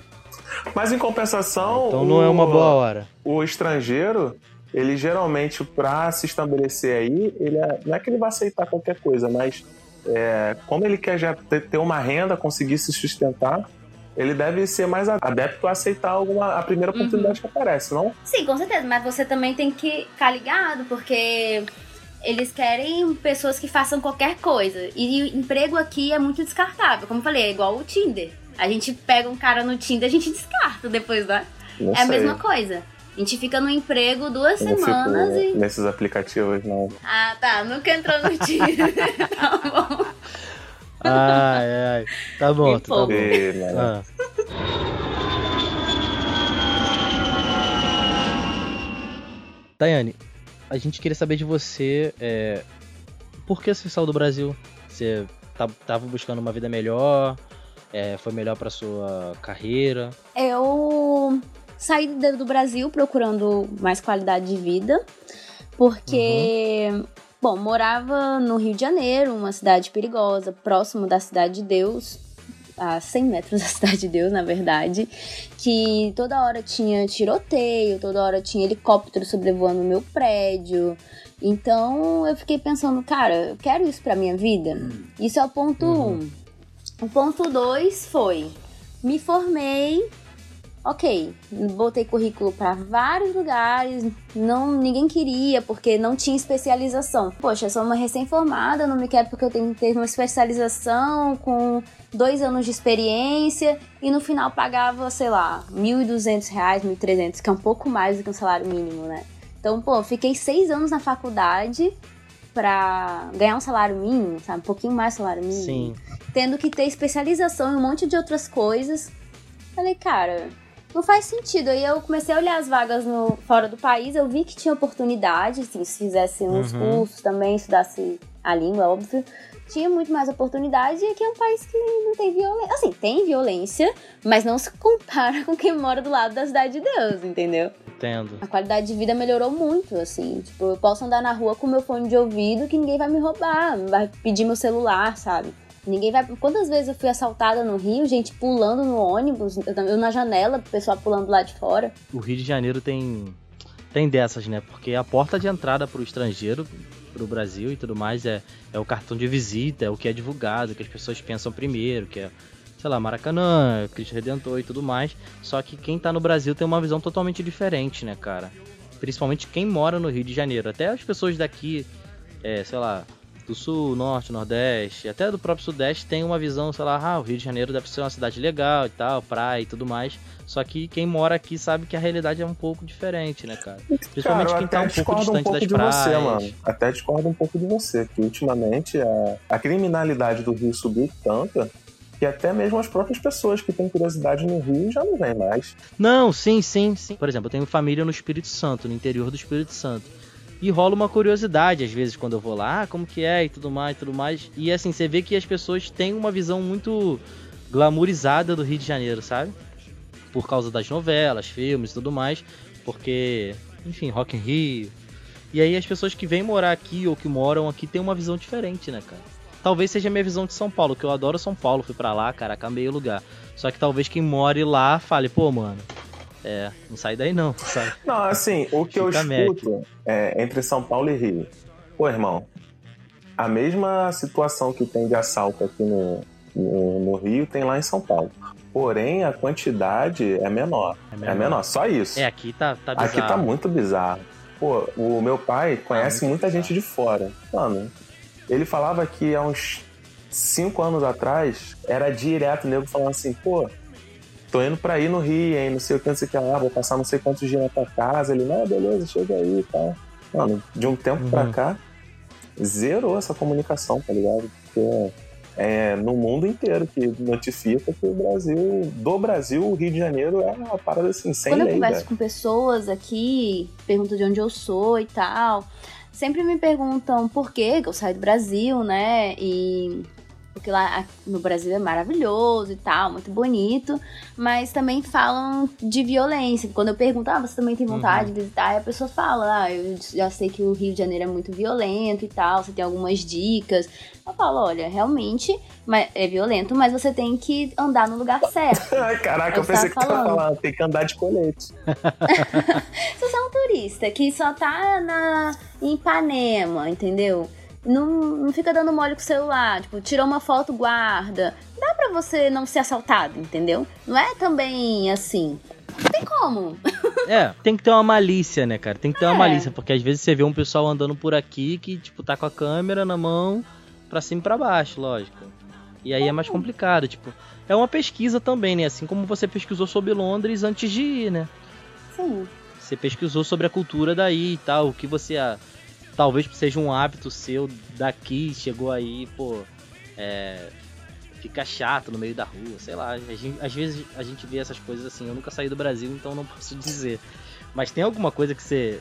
Mas em compensação. Então não é uma o- boa hora. o estrangeiro, ele geralmente, pra se estabelecer aí, ele é- não é que ele vai aceitar qualquer coisa, mas é, como ele quer já ter, ter uma renda, conseguir se sustentar, ele deve ser mais adepto a aceitar alguma, a primeira oportunidade que aparece, não? Sim, com certeza, mas você também tem que ficar ligado, porque eles querem pessoas que façam qualquer coisa. E o emprego aqui é muito descartável. Como eu falei, é igual o Tinder. A gente pega um cara no Tinder, a gente descarta depois, né? Não é a sei. mesma coisa. A gente fica no emprego duas não semanas fico e. nesses aplicativos, não. Ah, tá. Nunca entrou no Tinder. tá bom. Ai, ai. Tá bom, tá bom. E, né, Ah. Daiane, a gente queria saber de você é, por que você saiu do Brasil? Você tá- tava buscando uma vida melhor? É, foi melhor pra sua carreira? Eu saí do Brasil procurando mais qualidade de vida, porque, bom, morava no Rio de Janeiro, uma cidade perigosa, próximo da Cidade de Deus, a 100 metros da Cidade de Deus, na verdade, que toda hora tinha tiroteio, toda hora tinha helicóptero sobrevoando o meu prédio. Então eu fiquei pensando, cara, eu quero isso pra minha vida? Isso é o ponto um. O ponto dois foi: me formei, ok, botei currículo para vários lugares, não ninguém queria porque não tinha especialização. Poxa, sou uma recém-formada, não me quero porque eu tenho que ter uma especialização com dois anos de experiência e no final pagava, sei lá, 1.200 reais, 1.300, que é um pouco mais do que um salário mínimo, né? Então, pô, fiquei seis anos na faculdade pra ganhar um salário mínimo, sabe? Um pouquinho mais salário mínimo Sim. tendo que ter especialização em um monte de outras coisas. Falei, cara, não faz sentido. Aí eu comecei a olhar as vagas no, fora do país, eu vi que tinha oportunidade, assim, se fizesse uns Uhum. cursos também, estudasse a língua, óbvio. Tinha muito mais oportunidade e aqui é um país que não tem violência. Assim, tem violência, mas não se compara com quem mora do lado da cidade de Deus, entendeu? Entendo. A qualidade de vida melhorou muito, assim. Tipo, eu posso andar na rua com meu fone de ouvido que ninguém vai me roubar, vai pedir meu celular, sabe? Ninguém vai. Quantas vezes eu fui assaltada no Rio, gente pulando no ônibus, eu na janela, o pessoal pulando lá de fora. O Rio de Janeiro tem tem dessas, né? Porque a porta de entrada para o estrangeiro, para o Brasil e tudo mais é, é o cartão de visita, é o que é divulgado, que as pessoas pensam primeiro, que é, sei lá, Maracanã, Cristo Redentor e tudo mais. Só que quem tá no Brasil tem uma visão totalmente diferente, né, cara? Principalmente quem mora no Rio de Janeiro. Até as pessoas daqui, é, sei lá, do sul, norte, nordeste, até do próprio sudeste tem uma visão, sei lá, ah, o Rio de Janeiro deve ser uma cidade legal e tal, praia e tudo mais. Só que quem mora aqui sabe que a realidade é um pouco diferente, né, cara? Principalmente Cara, quem tá um pouco discordo um distante pouco das de praias. você, mano. Até discordo um pouco de você, que ultimamente a, a criminalidade do Rio subiu tanto que até mesmo as próprias pessoas que têm curiosidade no Rio já não vêm mais. Não, sim, sim, sim. Por exemplo, eu tenho família no Espírito Santo, no interior do Espírito Santo. E rola uma curiosidade, às vezes, quando eu vou lá, ah, como que é e tudo mais, tudo mais. E assim, você vê que as pessoas têm uma visão muito glamourizada do Rio de Janeiro, sabe? Por causa das novelas, filmes e tudo mais. Porque, enfim, Rock in Rio. E aí as pessoas que vêm morar aqui ou que moram aqui têm uma visão diferente, né, cara? Talvez seja a minha visão de São Paulo, que eu adoro São Paulo, fui pra lá, caraca, amei o lugar. Só que talvez quem more lá fale, pô, mano, é, não sai daí não, sabe? Não, assim, o que eu Fica Mac. escuto é, entre São Paulo e Rio. Pô, irmão, a mesma situação que tem de assalto aqui no, no, no Rio tem lá em São Paulo. Porém, a quantidade é menor. É É menor. menor, só isso. É, aqui tá, tá bizarro. Aqui tá muito bizarro. Pô, o meu pai conhece muito muita bizarro. gente de fora. Mano, ele falava que há uns cinco anos atrás era direto nego falando assim, pô, tô indo pra ir no Rio, hein, não sei o que, não sei o que lá, vou passar não sei quantos dias na tua casa. Ele, não, beleza, chega aí e tal. Mano, de um tempo pra Uhum. cá, zerou essa comunicação, tá ligado? porque é no mundo inteiro que notifica que o Brasil, do Brasil, o Rio de Janeiro é uma parada assim, sem Quando eu lei, converso velho. com pessoas aqui, pergunto de onde eu sou e tal, sempre me perguntam por que que eu saí do Brasil, né? E porque lá no Brasil é maravilhoso e tal, muito bonito, mas também falam de violência. Quando eu pergunto, ah, você também tem vontade de visitar? Aí a pessoa fala, ah, eu já sei que o Rio de Janeiro é muito violento e tal, você tem algumas dicas. Eu falo, olha, realmente é violento, mas você tem que andar no lugar certo. Caraca, Eu eu pensei que tava tu ia falar, tem que andar de colete. Se você é um turista que só tá na, em Ipanema, entendeu? Não, não fica dando mole com o celular, tipo, tirou uma foto, guarda. Dá pra você não ser assaltado, entendeu? Não é também assim. Não tem como. É, tem que ter uma malícia, né, cara? Tem que ter uma É. malícia, porque às vezes você vê um pessoal andando por aqui que, tipo, tá com a câmera na mão pra cima e pra baixo, lógico. E aí é mais complicado, tipo. É uma pesquisa também, né? Assim como você pesquisou sobre Londres antes de ir, né? Sim. Você pesquisou sobre a cultura daí e tal, o que você. Talvez seja um hábito seu daqui, chegou aí, pô. É. Fica chato no meio da rua, sei lá. a gente- às vezes a gente vê essas coisas assim. Eu nunca saí do Brasil, então não posso dizer. Mas tem alguma coisa que você.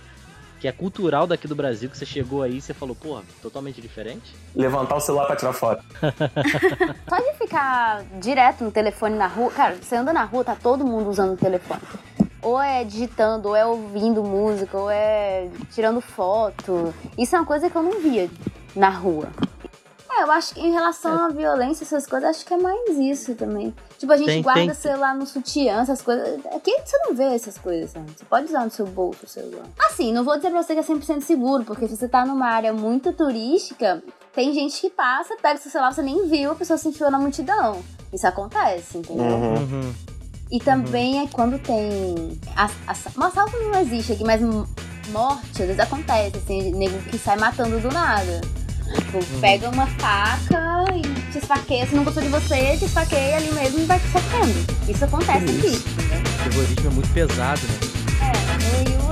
que é cultural daqui do Brasil, que você chegou aí e você falou, porra, totalmente diferente? Levantar o celular pra tirar foto. Só de ficar direto no telefone na rua. Cara, você anda na rua, tá todo mundo usando o telefone. Ou é digitando, ou é ouvindo música, ou é tirando foto. Isso é uma coisa que eu não via na rua. É, eu acho que em relação à violência, essas coisas, acho que é mais isso também. Tipo, a gente Tem- guarda tem- celular no sutiã, essas coisas. Aqui você não vê essas coisas, sabe? Você pode usar no seu bolso o celular. Assim, não vou dizer pra você que é 100% seguro, porque se você tá numa área muito turística, tem gente que passa, pega seu celular, você nem viu, a pessoa se enfiou na multidão. Isso acontece, entendeu? Uhum. Uhum. E também é quando tem. Um assalto não existe aqui, mas morte às vezes acontece, assim, nego que sai matando do nada. Tipo, pega uma faca e te esfaqueia, se não gostou de você, te esfaqueia ali mesmo e vai te sofrendo. Isso acontece aqui, entendeu? O terrorismo é muito pesado, né? É, e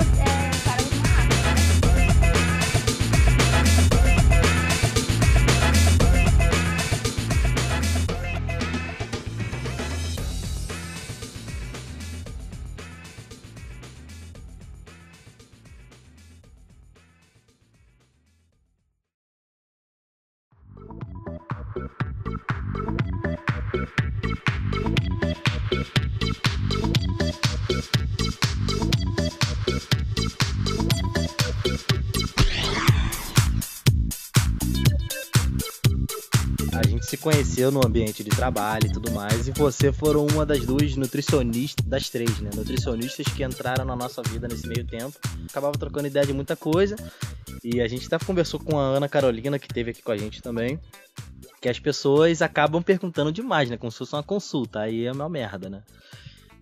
conheceu no ambiente de trabalho e tudo mais, e você foram uma das duas nutricionistas, das três, né? Nutricionistas que entraram na nossa vida nesse meio tempo. Acabava trocando ideia de muita coisa, e a gente até conversou com a Ana Carolina, que esteve aqui com a gente também, que as pessoas acabam perguntando demais, né? Como se fosse uma consulta, aí é uma merda, né?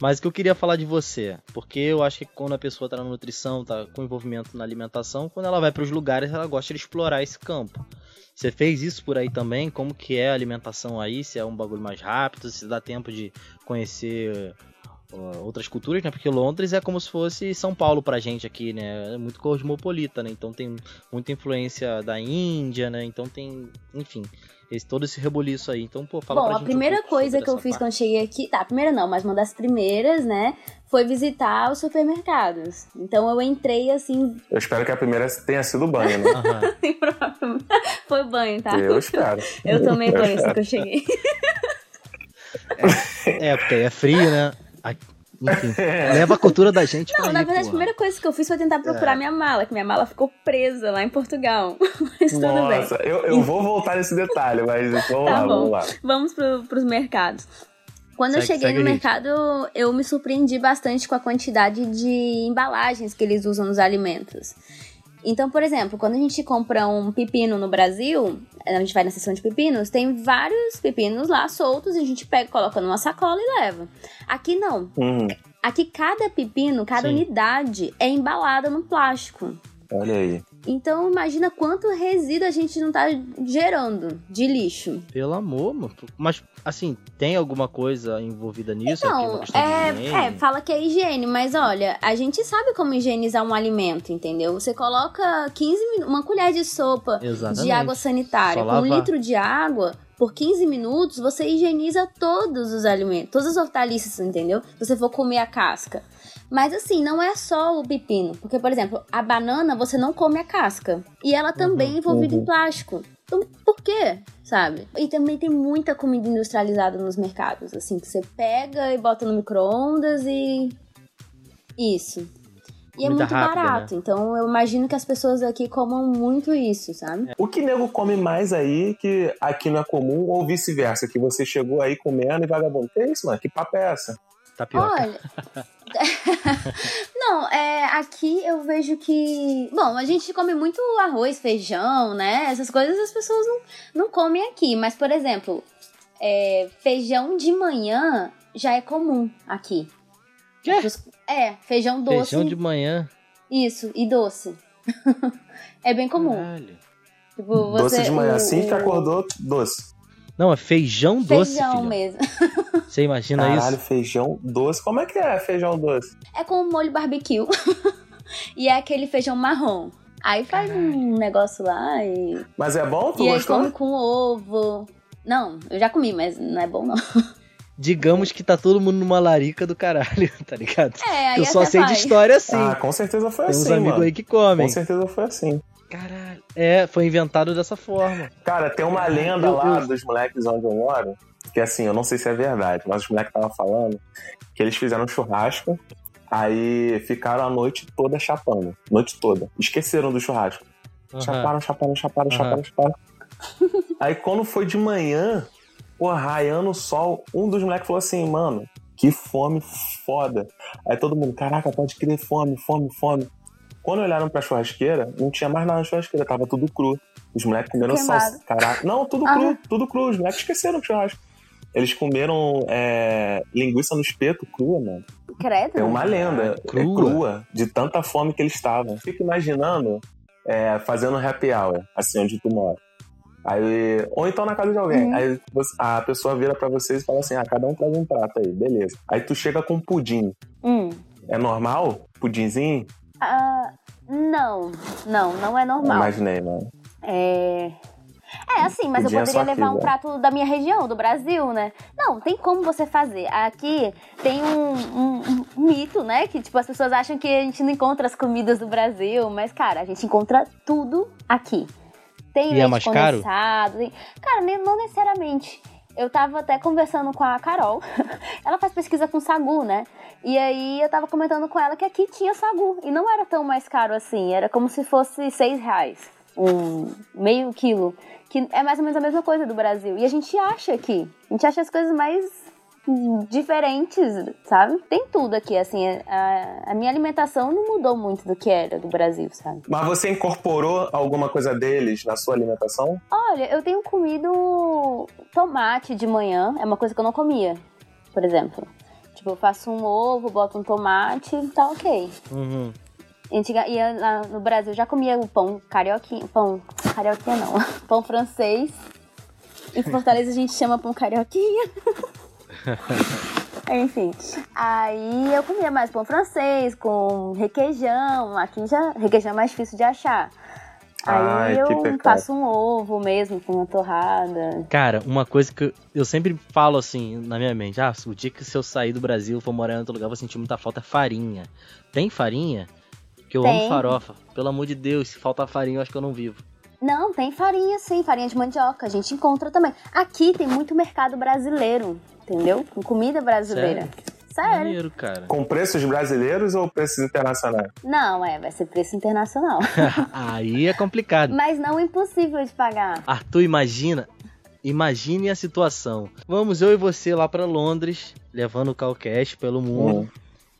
Mas o que eu queria falar de você, porque eu acho que quando a pessoa tá na nutrição, tá com envolvimento na alimentação, quando ela vai para os lugares, ela gosta de explorar esse campo. Você fez isso por aí também? Como que é a alimentação aí? Se é um bagulho mais rápido, se dá tempo de conhecer outras culturas, né? Porque Londres é como se fosse São Paulo pra gente aqui, né? É muito cosmopolita, né? Então tem muita influência da Índia, né? Então tem, enfim, esse, todo esse rebuliço aí. Então, pô, fala Bom, pra a um primeira pouco coisa que eu fiz parte. quando cheguei aqui, tá, a primeira não, mas uma das primeiras, né, foi visitar os supermercados. Então eu entrei assim, Eu espero que a primeira tenha sido o banho, né? Aham. foi banho, tá? Eu espero. Eu tomei banho assim que eu cheguei. É, porque aí é frio, né? Ai, Enfim, leva a cultura da gente Não, pra na aí, verdade, a primeira coisa que eu fiz foi tentar procurar É. minha mala, que minha mala ficou presa lá em Portugal. Mas tudo bem. Nossa, eu, eu vou voltar nesse detalhe, mas vamos Tá lá, bom. vamos lá. Vamos pro, pros mercados. Quando eu Segue- cheguei segue no mercado, eu me surpreendi bastante com a quantidade de embalagens que eles usam nos alimentos. Então, por exemplo, quando a gente compra um pepino no Brasil, a gente vai na seção de pepinos, tem vários pepinos lá soltos e a gente pega, coloca numa sacola e leva. Aqui não. Hum, Aqui cada pepino, cada Sim. unidade é embalada no plástico. olha aí. Então imagina quanto resíduo a gente não tá gerando de lixo. Pelo amor, mano. Mas, assim, tem alguma coisa envolvida nisso? Então, é, é, fala que é higiene, mas olha, a gente sabe como higienizar um alimento, entendeu? Você coloca 15 minutos, uma colher de sopa Exatamente. de água sanitária Só com um litro de água por 15 minutos, você higieniza todos os alimentos, todas as hortaliças, entendeu? Se você for comer a casca. Mas assim, não é só o pepino. Porque, por exemplo, a banana você não come a casca. E ela também é envolvida em plástico. Então, por quê? Sabe? E também tem muita comida industrializada nos mercados. Assim, que você pega e bota no micro-ondas e. Isso. E é muito rápida, barato. Então eu imagino que as pessoas aqui comam muito isso, sabe? O que nego come mais aí que aqui não é comum, ou vice-versa, que você chegou aí comendo e vagabundo. Que isso, mano? Que papo é essa? Tapioca. Olha. não, é, aqui eu vejo que. Bom, a gente come muito arroz, feijão, né? Essas coisas as pessoas não, não comem aqui. Mas, por exemplo, é, feijão de manhã já é comum aqui. Quê? É, feijão doce. Feijão de manhã. Isso, e doce. é bem comum. Caralho. Tipo, doce você- de manhã, o- assim que acordou, doce. Não, é feijão doce, Feijão filho. mesmo. Você imagina Caralho, isso? feijão doce. Como é que é feijão doce? É com molho barbecue. e é aquele feijão marrom. Aí faz um negócio lá e. Mas é bom? Tu e aí gostou? come com ovo. Não, eu já comi, mas não é bom não. Digamos que tá todo mundo numa larica do caralho, tá ligado? É, aí Eu só sei de faz. história assim. Ah, com certeza foi Tem uns assim, amigos mano. aí que comem. Com certeza foi assim. Caralho. É, foi inventado dessa forma. Cara, tem uma lenda Eu- lá eu- dos moleques onde eu moro, que assim, eu não sei se é verdade, mas os moleques estavam falando que eles fizeram um churrasco, aí ficaram a noite toda chapando. Noite toda. Esqueceram do churrasco. Aham. Chaparam, chaparam, chaparam, Aham. chaparam, chaparam. Aí quando foi de manhã, pô, raiando o sol, um dos moleques falou assim, mano, que fome foda. Aí todo mundo, caraca, pode crer, fome, fome, fome. Quando olharam pra churrasqueira, não tinha mais nada na churrasqueira, tava tudo cru. Os moleques comeram Queimado. salsa. Caraca. Não, tudo Ah. cru, tudo cru. Os moleques esqueceram o churrasco. Eles comeram é, linguiça no espeto crua, mano. Credo. Tem uma lenda. Crua? É crua, de tanta fome que eles estavam. Fico imaginando é, fazendo um happy hour, assim, onde tu mora. Aí, ou então na casa de alguém. Uhum. Aí você- a pessoa vira pra vocês e fala assim: ah, cada um traz um prato aí, beleza. Aí tu chega com pudim. Hum. É normal? Pudinzinho? Ah, não, não, não é normal. Imaginei, mano. É. É assim, mas é eu poderia levar um prato da minha região, do Brasil, né? Não, tem como você fazer. Aqui tem um, um- um mito, né? Que tipo, as pessoas acham que a gente não encontra as comidas do Brasil, mas, cara, a gente encontra tudo aqui. Tem E é leite mais caro? condensado. tem- Cara, não necessariamente. Eu tava até conversando com a Carol. ela faz pesquisa com sagu, né? E aí eu tava comentando com ela que aqui tinha sagu. E não era tão mais caro assim. Era como se fosse seis reais. Um meio quilo. Que é mais ou menos a mesma coisa do Brasil. E a gente acha aqui. A gente acha as coisas mais diferentes, sabe? Tem tudo aqui, assim. A, a minha alimentação não mudou muito do que era do Brasil, sabe? Mas você incorporou alguma coisa deles na sua alimentação? Olha, eu tenho comido tomate de manhã, é uma coisa que eu não comia, por exemplo. Tipo, eu faço um ovo, boto um tomate, tá ok. Uhum. Antiga, e no Brasil já comia o pão carioquinha, pão carioquinha não, pão francês. Em Fortaleza a gente chama pão carioquinha. Enfim, aí eu comia mais pão francês com requeijão. Aqui já requeijão é mais difícil de achar. Aí Ai, eu faço um ovo mesmo com uma torrada. Cara, uma coisa que eu, eu sempre falo assim na minha mente: ah, o dia que se eu sair do Brasil for morar em outro lugar, eu vou sentir muita falta é farinha. Tem farinha? Que eu amo Tem. farofa. Pelo amor de Deus, se faltar farinha, eu acho que eu não vivo. Não, tem farinha sim, farinha de mandioca. A gente encontra também. Aqui tem muito mercado brasileiro, entendeu? Com comida brasileira. Sério? Maneiro, cara. Com preços brasileiros ou preços internacionais? Não, é, vai ser preço internacional. Aí é complicado. Mas não impossível de pagar. Arthur, imagina. Imagine a situação. Vamos eu e você lá pra Londres, levando o Calcast pelo mundo. Hum.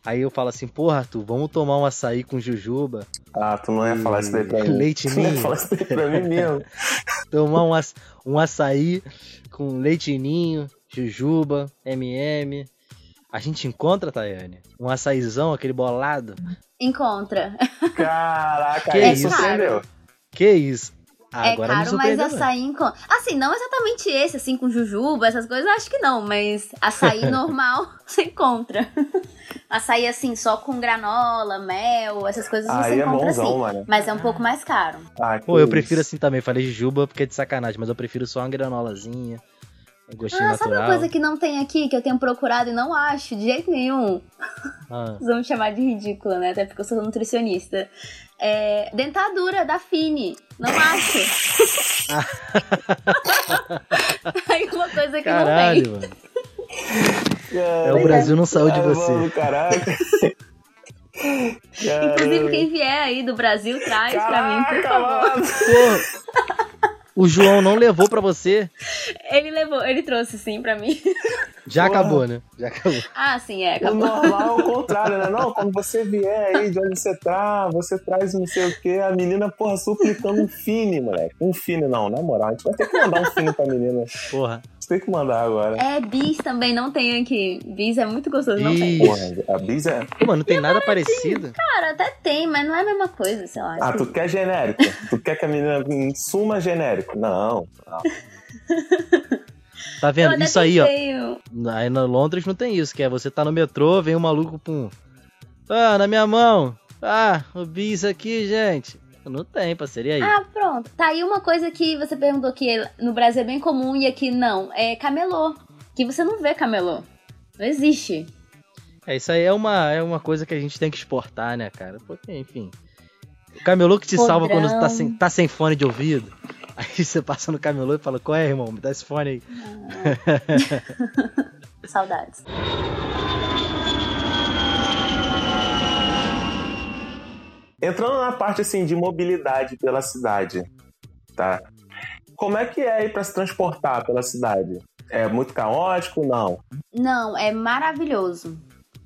Aí eu falo assim, porra, Arthur, vamos tomar um açaí com jujuba, Ah, tu não ia falar isso daí pra mim. Leite Tu não ia ninho. falar isso daí pra mim mesmo. tomar um, aç- um açaí com leite ninho, jujuba, MM. A gente encontra, Tayane? Um açaizão, aquele bolado? Encontra. Caraca, Que aí isso? surpreendeu. Que isso? Ah, é caro, mas açaí com. Assim, não exatamente esse, assim, com jujuba, essas coisas, acho que não, mas açaí normal você encontra. açaí, assim, só com granola, mel, essas coisas você Aí é encontra bonzão, assim. mano. Mas é um pouco mais caro. Ah, Pô, eu isso. prefiro assim também. Falei jujuba porque é de sacanagem, mas eu prefiro só uma granolazinha. Um gostinho Ah, sabe natural. uma coisa que não tem aqui, que eu tenho procurado e não acho de jeito nenhum? Ah, Vocês vão me chamar de ridícula, né? Até porque eu sou nutricionista. É, dentadura da Fini. Não acho. Aí uma coisa que não caralho, tem. mano. É, o Brasil não saiu de você. mano, caraca. Inclusive, quem vier aí do Brasil, traz pra mim, por Caraca, favor. O João não levou pra você? Ele levou, ele trouxe sim pra mim. Já Porra. acabou, né? Já acabou. Ah, sim, é, O acabou. normal é o contrário, né? Não, quando você vier aí de onde você tá, você traz não sei o quê. A menina, porra, suplicando um fine, moleque. Um fine não, na moral. A gente vai ter que mandar um fine pra menina. Porra. Tem que mandar agora. É, bis também não tem aqui. Bis é muito gostoso, não tem. Bis. Porra, a Bis é. Pô, mano, não tem nada parecido. Cara, até tem, mas não é a mesma coisa, sei lá. Ah, tu quer genérico? Tu quer que a menina suma genérico? Não. não. Tá vendo? Isso aí, ó. tentei, ó. Aí na Londres não tem isso, que é você tá no metrô, vem um maluco pum. Ah, na minha mão. Ah, o bis aqui, gente. Não tem, parceria aí. Ah, pronto. Tá aí uma coisa que você perguntou que no Brasil é bem comum e aqui não. É camelô. Que você não vê camelô. Não existe. É, isso aí é uma, é uma coisa que a gente tem que exportar, né, cara? Porque, enfim. O camelô que te salva quando Podrão. tá sem, tá sem fone de ouvido. Aí você passa no camelô e fala, qual é, irmão? Me dá esse fone aí. Saudades. Entrando na parte assim de mobilidade pela cidade, tá? Como é que é aí pra se transportar pela cidade? É muito caótico? Não. Não, é maravilhoso.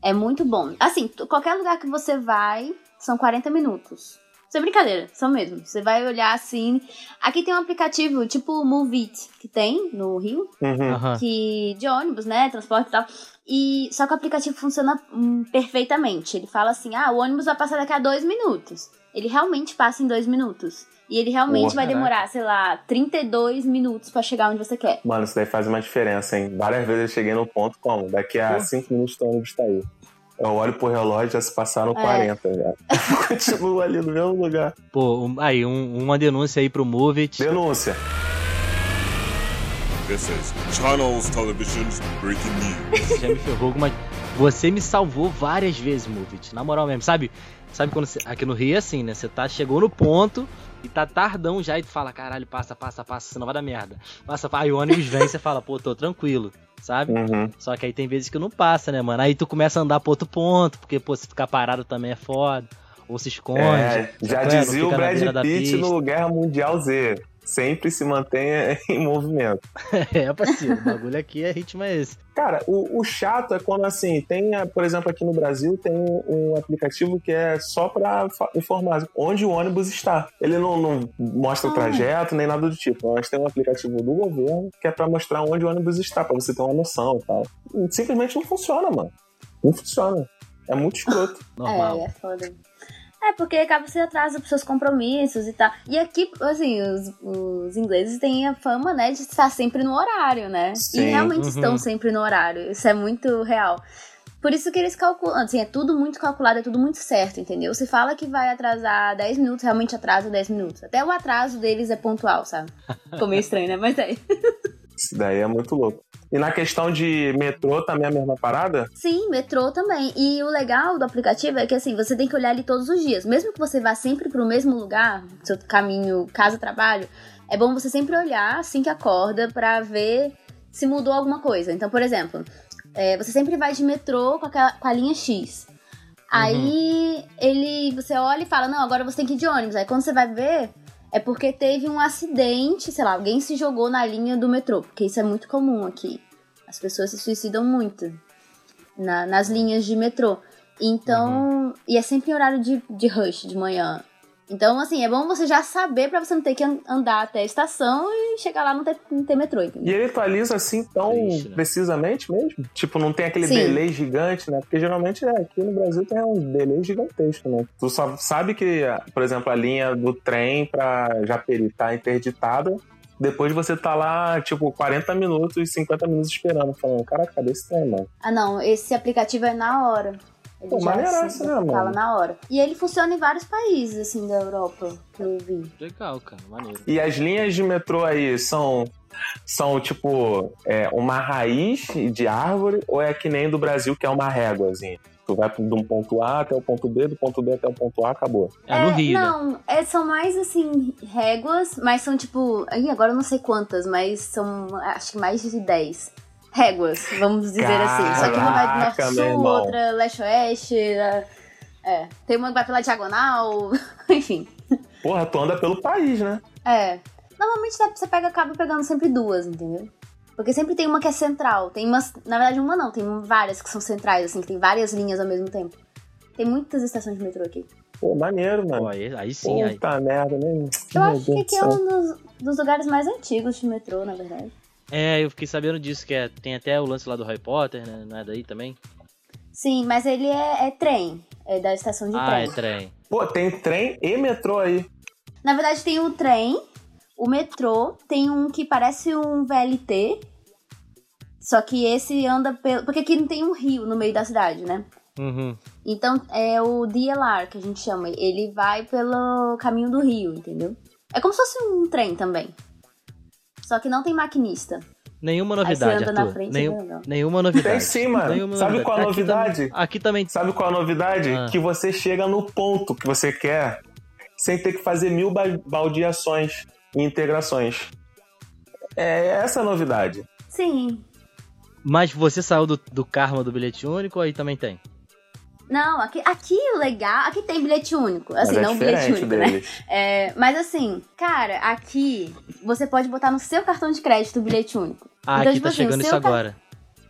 É muito bom. Assim, qualquer lugar que você vai, são 40 minutos. Sem brincadeira, são mesmo. Você vai olhar assim. Aqui tem um aplicativo tipo o Move It, que tem no Rio, Uhum. Que de ônibus, né, transporte e tal. E só que o aplicativo funciona hum, perfeitamente. Ele fala assim: "Ah, o ônibus vai passar daqui a dois minutos". Ele realmente passa em dois minutos. E ele realmente Porra, vai demorar, sei lá, 32 minutos pra chegar onde você quer. Mano, isso daí faz uma diferença, hein? Várias vezes eu cheguei no ponto como? Daqui a cinco minutos o ônibus tá aí. Eu olho pro relógio, já se passaram É. 40 já. Continuo ali no mesmo lugar. Pô, aí, um- uma denúncia aí pro Move It. Denúncia. This is Channels Television's breaking news. Você já me ferrou alguma. Você me salvou várias vezes, Movit. Na moral mesmo, sabe? Sabe quando você... Aqui no Rio é assim, né? Você tá, chegou no ponto e tá tardão já e tu fala, caralho, passa, passa, passa, senão vai dar merda. Passa, passa. Aí o ônibus vem e você fala, pô, tô tranquilo, sabe? Uhum. Só que aí tem vezes que não passa, né, mano? Aí tu começa a andar pro outro ponto, porque, pô, se ficar parado também é foda. Ou se esconde. É, já? Não dizia o Brad Pitt pista. no Guerra Mundial Z. Sempre se mantenha em movimento. É, parceiro, o bagulho aqui é ritmo é esse. Cara, o, o chato é quando, assim, tem, eh, por exemplo, aqui no Brasil, tem um aplicativo que é só pra fa- informar onde o ônibus está. Ele não, não mostra o Ah. trajeto nem nada do tipo. Mas tem um aplicativo do governo que é pra mostrar onde o ônibus está, pra você ter uma noção e tal. E Simplesmente não funciona, mano. Não funciona. É muito escroto. Normal. É, é foda. É, porque acaba você atrasa pros seus compromissos e tal. E aqui, assim, os, os ingleses têm a fama, né, de estar sempre no horário, né? Sim. E realmente Uhum. estão sempre no horário. Isso é muito real. Por isso que eles calculam, assim, é tudo muito calculado, é tudo muito certo, entendeu? Se fala que vai atrasar 10 minutos, realmente atrasa 10 minutos. Até o atraso deles é pontual, sabe? Ficou meio estranho, né? Mas é. Isso daí é muito louco. E na questão de metrô também é a mesma parada? Sim, metrô também. E o legal do aplicativo é que assim, você tem que olhar ele todos os dias. Mesmo que você vá sempre pro mesmo lugar, seu caminho casa-trabalho, é bom você sempre olhar assim que acorda pra ver se mudou alguma coisa. Então, por exemplo, é, você sempre vai de metrô com, aquela- com a linha X. Aí ele, você olha e fala, não, agora você tem que ir de ônibus. Aí quando você vai ver, é porque teve um acidente, sei lá, alguém se jogou na linha do metrô, porque isso é muito comum aqui. As pessoas se suicidam muito na- nas linhas de metrô. Então, e é sempre em horário de, de rush, de manhã. Então, assim, é bom você já saber pra você não ter que an- andar até a estação e chegar lá e não ter, não ter metrô, E entendeu? ele atualiza assim tão Triste, né? precisamente mesmo? Tipo, não tem aquele Sim. delay gigante, né? Porque geralmente é, aqui no Brasil tem um delay gigantesco, né? Tu só sabe que, por exemplo, a linha do trem pra Japeri tá interditada. Depois você tá lá, tipo, 40 minutos, 50 minutos esperando, falando, caraca, cadê esse trem, mano? Ah, não, esse aplicativo é na hora. Ele Pô, já maneiraço, assim, né, mano? fala na hora. E ele funciona em vários países, assim, da Europa, que eu vi. Legal, cara, maneiro. E as linhas de metrô aí são, são tipo, é, uma raiz de árvore ou é que nem do Brasil, que é uma réguazinha? Tu vai de um ponto A até o ponto B, do ponto B até o ponto A, acabou. É, no Rio, né? Não, é, são mais assim, réguas, mas são tipo. Ih, agora eu não sei quantas, mas são acho que mais de 10. Réguas, vamos dizer assim. Só que uma vai do Caraca, norte-sul, outra leste-oeste. É, é. Tem uma que vai pela diagonal, enfim. Porra, tu anda pelo país, né? É. Normalmente você pega, acaba pegando sempre duas, entendeu? Porque sempre tem uma que é central. Tem umas. Na verdade, uma não, tem várias que são centrais, assim, que tem várias linhas ao mesmo tempo. Tem muitas estações de metrô aqui. Pô, maneiro, mano. Pô, aí, aí sim, aí. Puta merda, né? Eu Meu acho que Deus aqui do é um dos, dos lugares mais antigos de metrô, na verdade. É, eu fiquei sabendo disso, que é, tem até o lance lá do Harry Potter, né? Não é daí também? Sim, mas ele é, é trem. É da estação de ah, trem. é trem. Pô, tem trem e metrô aí. Na verdade, tem o trem, o metrô, tem um que parece um VLT. Só que esse anda pelo. Porque aqui não tem um rio no meio da cidade, né? Uhum. Então é o DLR que a gente chama. Ele vai pelo caminho do rio, entendeu? É como se fosse um trem também. Só que não tem maquinista. Nenhuma novidade, anda na Arthur. frente, Nenhum- nenhuma novidade. Tem sim, mano. Nenhuma Sabe qual a Aqui novidade? também- Aqui também. Sabe qual a novidade? Ah. Que você chega no ponto que você quer sem ter que fazer mil ba- baldeações e integrações. É essa a novidade. Sim. Mas você saiu do, do karma do bilhete único ou aí também tem? Não, aqui, aqui o legal. Aqui tem bilhete único. Assim, é não bilhete único, né? deles. É, mas assim, cara, aqui você pode botar no seu cartão de crédito o bilhete único. Ah, Então, aqui tipo tá assim, chegando isso ca- agora.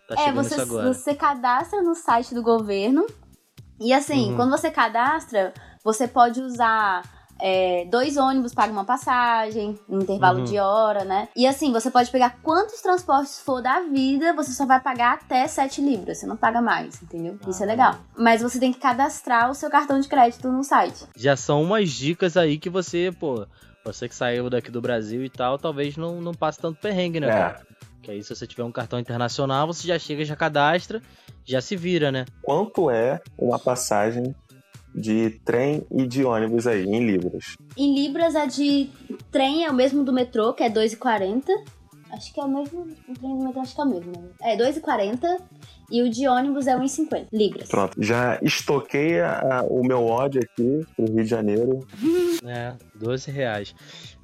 Tá é, chegando você, isso agora. você cadastra no site do governo. E assim, Uhum. quando você cadastra, você pode usar é, dois ônibus, paga uma passagem, um intervalo Uhum. de hora, né? E assim, você pode pegar quantos transportes for da vida, você só vai pagar até 7 libras. Você não paga mais, entendeu? Isso é Ah. legal. Mas você tem que cadastrar o seu cartão de crédito no site. Já são umas dicas aí que você, pô, você que saiu daqui do Brasil e tal, talvez não, não passe tanto perrengue, né, É. cara? Que aí se você tiver um cartão internacional, você já chega, já cadastra, já se vira, né? Quanto é uma passagem de trem e de ônibus aí, em libras? Em Libras, a de trem é o mesmo do metrô, que é 2,40. Acho que é o mesmo. O trem do metrô acho que é o mesmo, né? É 2,40. E o de ônibus é 1,50 libras. Pronto, já estoquei a- a- o meu ódio aqui pro Rio de Janeiro. É, 12 reais.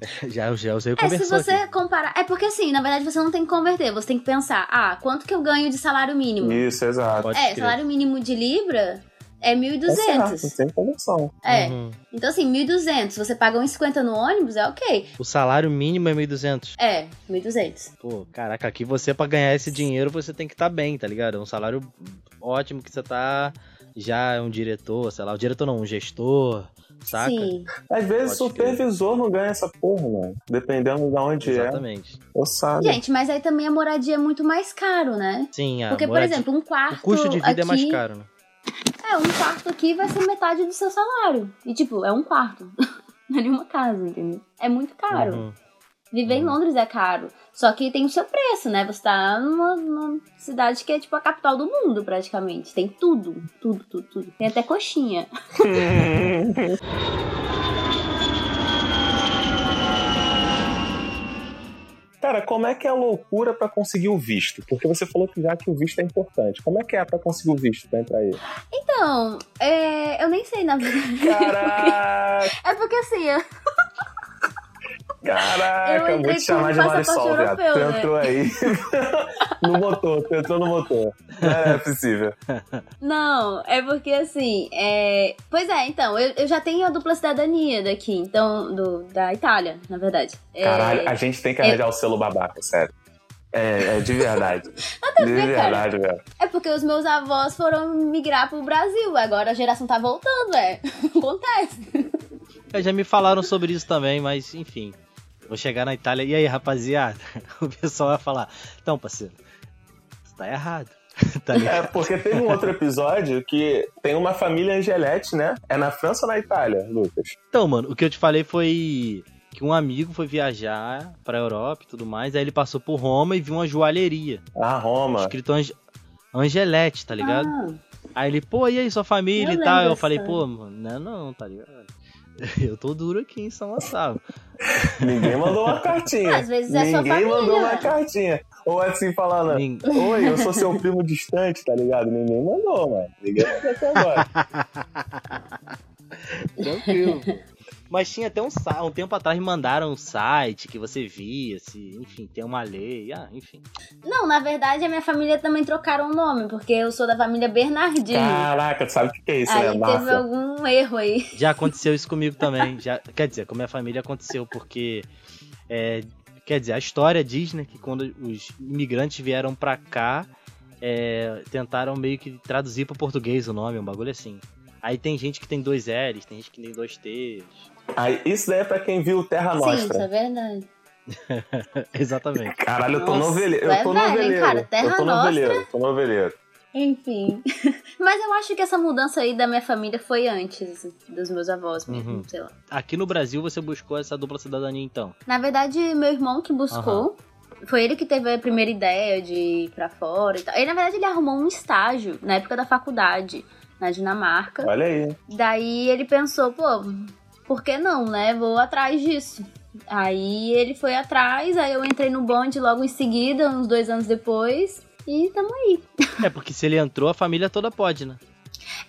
Já, já usei o É, se você aqui. comparar. É porque assim, na verdade você não tem que converter. Você tem que pensar, ah, quanto que eu ganho de salário mínimo? Isso, exato. Pode É, crer. salário mínimo de Libra é Tá certo, 1.200. sem conversão. É. Uhum. Então assim, 1.200. Você paga 1,50 no ônibus, é ok. O salário mínimo é 1.200. É, 1.200. Pô, caraca, aqui você pra ganhar esse dinheiro você tem que estar bem, tá ligado? É um salário ótimo que você tá já é um diretor, sei lá, o diretor não, um gestor, saca? Sim. Às vezes Pode o supervisor não ganha essa porra, mano. Dependendo de onde Exatamente. é. Ou sabe. Gente, mas aí também a moradia é muito mais caro, né? Sim, a Porque, por moradia- exemplo, um quarto. o custo de vida aqui, é mais caro, né? É, um quarto aqui vai ser metade do seu salário. E, tipo, é um quarto. Não é nenhuma casa, entendeu? É muito caro. Uhum. Viver em Londres é caro. Só que tem o seu preço, né? Você tá numa, numa cidade que é, tipo, a capital do mundo, praticamente. Tem tudo. Tudo, tudo, tudo. Tem até coxinha. Cara, como é que é a loucura pra conseguir o visto? Porque você falou que já que o visto é importante. Como é que é pra conseguir o visto pra entrar aí? Então, é, eu nem sei, na verdade. Caraca, É porque assim, eu- caraca, Eu vou te chamar de Marisol, viado. Tu né? entrou aí no motor, tu entrou no motor. Não é possível. Não, é porque assim, é... Pois é, então, eu, eu já tenho a dupla cidadania daqui, então, do, da Itália, na verdade. É, Caralho, a gente tem que arranjar o selo babaca, sério. É, é de verdade. a de ver, cara. verdade, velho. É porque os meus avós foram migrar pro Brasil, agora a geração tá voltando, é. Acontece. É, já me falaram sobre isso também, mas enfim. Vou chegar na Itália. E aí, rapaziada? O pessoal vai falar: Então, parceiro, você tá errado. tá É, porque teve um outro episódio que tem uma família Angelete, né? É na França ou na Itália, Lucas? Então, mano, o que eu te falei foi que um amigo foi viajar pra Europa e tudo mais. Aí ele passou por Roma e viu uma joalheria. Ah, Roma. Escrito Ange... Angelete, tá ligado? Ah, Aí ele, pô, e aí, sua família Eu e tal? Eu falei, pô, mano, não, não, tá ligado? Eu tô duro aqui em São Gonçalo. Ninguém mandou uma cartinha. Às vezes é Ninguém mandou uma cartinha. Ou assim falando, Nin- oi, eu sou seu primo distante, tá ligado? Ninguém mandou, mano. Ninguém mandou até agora. Tranquilo. Mas tinha até um, um tempo atrás mandaram um site que você via, se, enfim, tem uma lei, ah, enfim. Não, na verdade a minha família também trocaram o nome, porque eu sou da família Bernardini. Caraca, tu sabe o que é isso, aí né? teve algum erro aí. Já aconteceu isso comigo também. Já, quer dizer, com a minha família aconteceu, porque. é, quer dizer, a história diz né, que quando os imigrantes vieram pra cá, é, tentaram meio que traduzir pro português o nome, um bagulho assim. Aí tem gente que tem dois L's, tem gente que tem dois T's. Aí, isso daí é pra quem viu Terra Sim, isso Nostra. é verdade. Exatamente. Caralho, eu tô Nossa, noveleiro. tu é Eu tô velho, hein, noveleiro. cara? Terra eu tô Nostra. noveleiro, eu tô noveleiro. Enfim. Mas eu acho que essa mudança aí da minha família foi antes dos meus avós mesmo, Uhum. sei lá. Aqui no Brasil você buscou essa dupla cidadania então. Na verdade, meu irmão que buscou. Foi ele que teve a primeira ideia de ir pra fora e tal. Ele, na verdade, ele arrumou um estágio na época da faculdade, na Dinamarca. Olha aí. Daí ele pensou, pô, por que não, né? Vou atrás disso. Aí ele foi atrás, aí eu entrei no bonde logo em seguida, uns dois anos depois, e tamo aí. É porque se ele entrou, a família toda pode, né?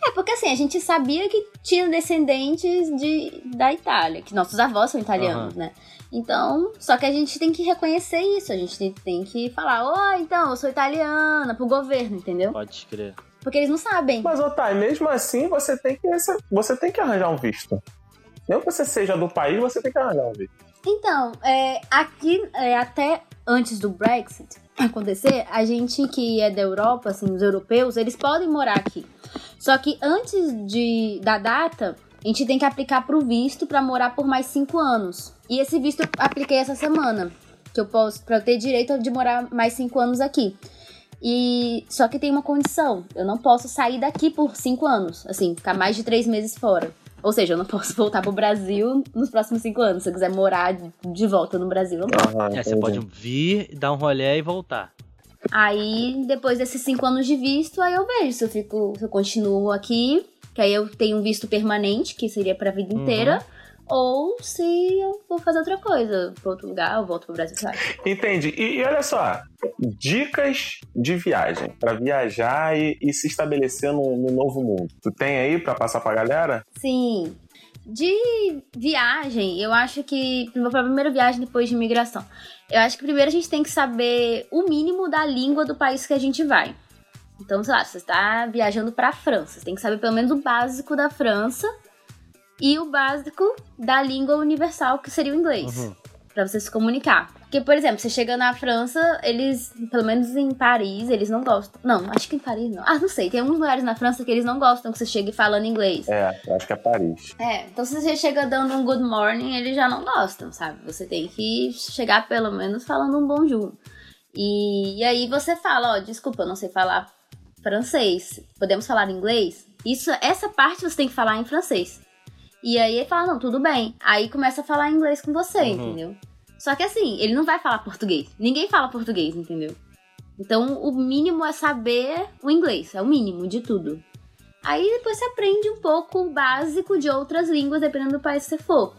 É, porque assim, a gente sabia que tinha descendentes de, da Itália, que nossos avós são italianos, né? Então, só que a gente tem que reconhecer isso, a gente tem, tem que falar, ó, então, eu sou italiana, pro governo, entendeu? Pode crer. Porque eles não sabem. Mas, Otai, mesmo assim, você tem que, você tem que arranjar um visto. Mesmo que você seja do país, você tem que arranjar um visto. Então, é, aqui, é, até antes do Brexit acontecer, a gente que é da Europa, assim, os europeus, eles podem morar aqui. Só que antes de, da data, a gente tem que aplicar pro visto pra morar por mais cinco anos. E esse visto eu apliquei essa semana, que eu posso, pra eu ter direito de morar mais cinco anos aqui. E só que tem uma condição, eu não posso sair daqui por cinco anos, assim, ficar mais de três meses fora. Ou seja, eu não posso voltar pro Brasil nos próximos cinco anos. Se eu quiser morar de volta no Brasil, eu não posso. Aham, É, você pode vir, dar um rolé e voltar. Aí, depois desses cinco anos de visto, aí eu vejo se eu fico, se eu continuo aqui, que aí eu tenho um visto permanente, que seria pra vida Uhum. inteira, ou se eu vou fazer outra coisa, pra outro lugar, eu volto pro Brasil, sabe? Entendi. E, e olha só, dicas de viagem. Pra viajar e, e se estabelecer no, no novo mundo. Tu tem aí pra passar pra galera? Sim. De viagem, eu acho que. Vou pra primeira viagem depois de imigração. Eu acho que primeiro a gente tem que saber o mínimo da língua do país que a gente vai. Então, sei lá, você está viajando pra França. Você tem que saber pelo menos o básico da França e o básico da língua universal, que seria o inglês. Uhum. Pra você se comunicar. Porque, por exemplo, você chega na França, eles, pelo menos em Paris, eles não gostam. Não, acho que em Paris não. Ah, não sei. Tem alguns lugares na França que eles não gostam que você chegue falando inglês. É, eu acho que é Paris. É, então se você chega dando um good morning, eles já não gostam, sabe? Você tem que chegar pelo menos falando um bonjour. E, e aí você fala, ó, desculpa, eu não sei falar francês. Podemos falar inglês? Isso, essa parte você tem que falar em francês. E aí ele fala, não, tudo bem. Aí começa a falar inglês com você, Uhum. entendeu? Só que assim, ele não vai falar português. Ninguém fala português, entendeu? Então o mínimo é saber o inglês, é o mínimo de tudo. Aí depois você aprende um pouco o básico de outras línguas, dependendo do país que você for.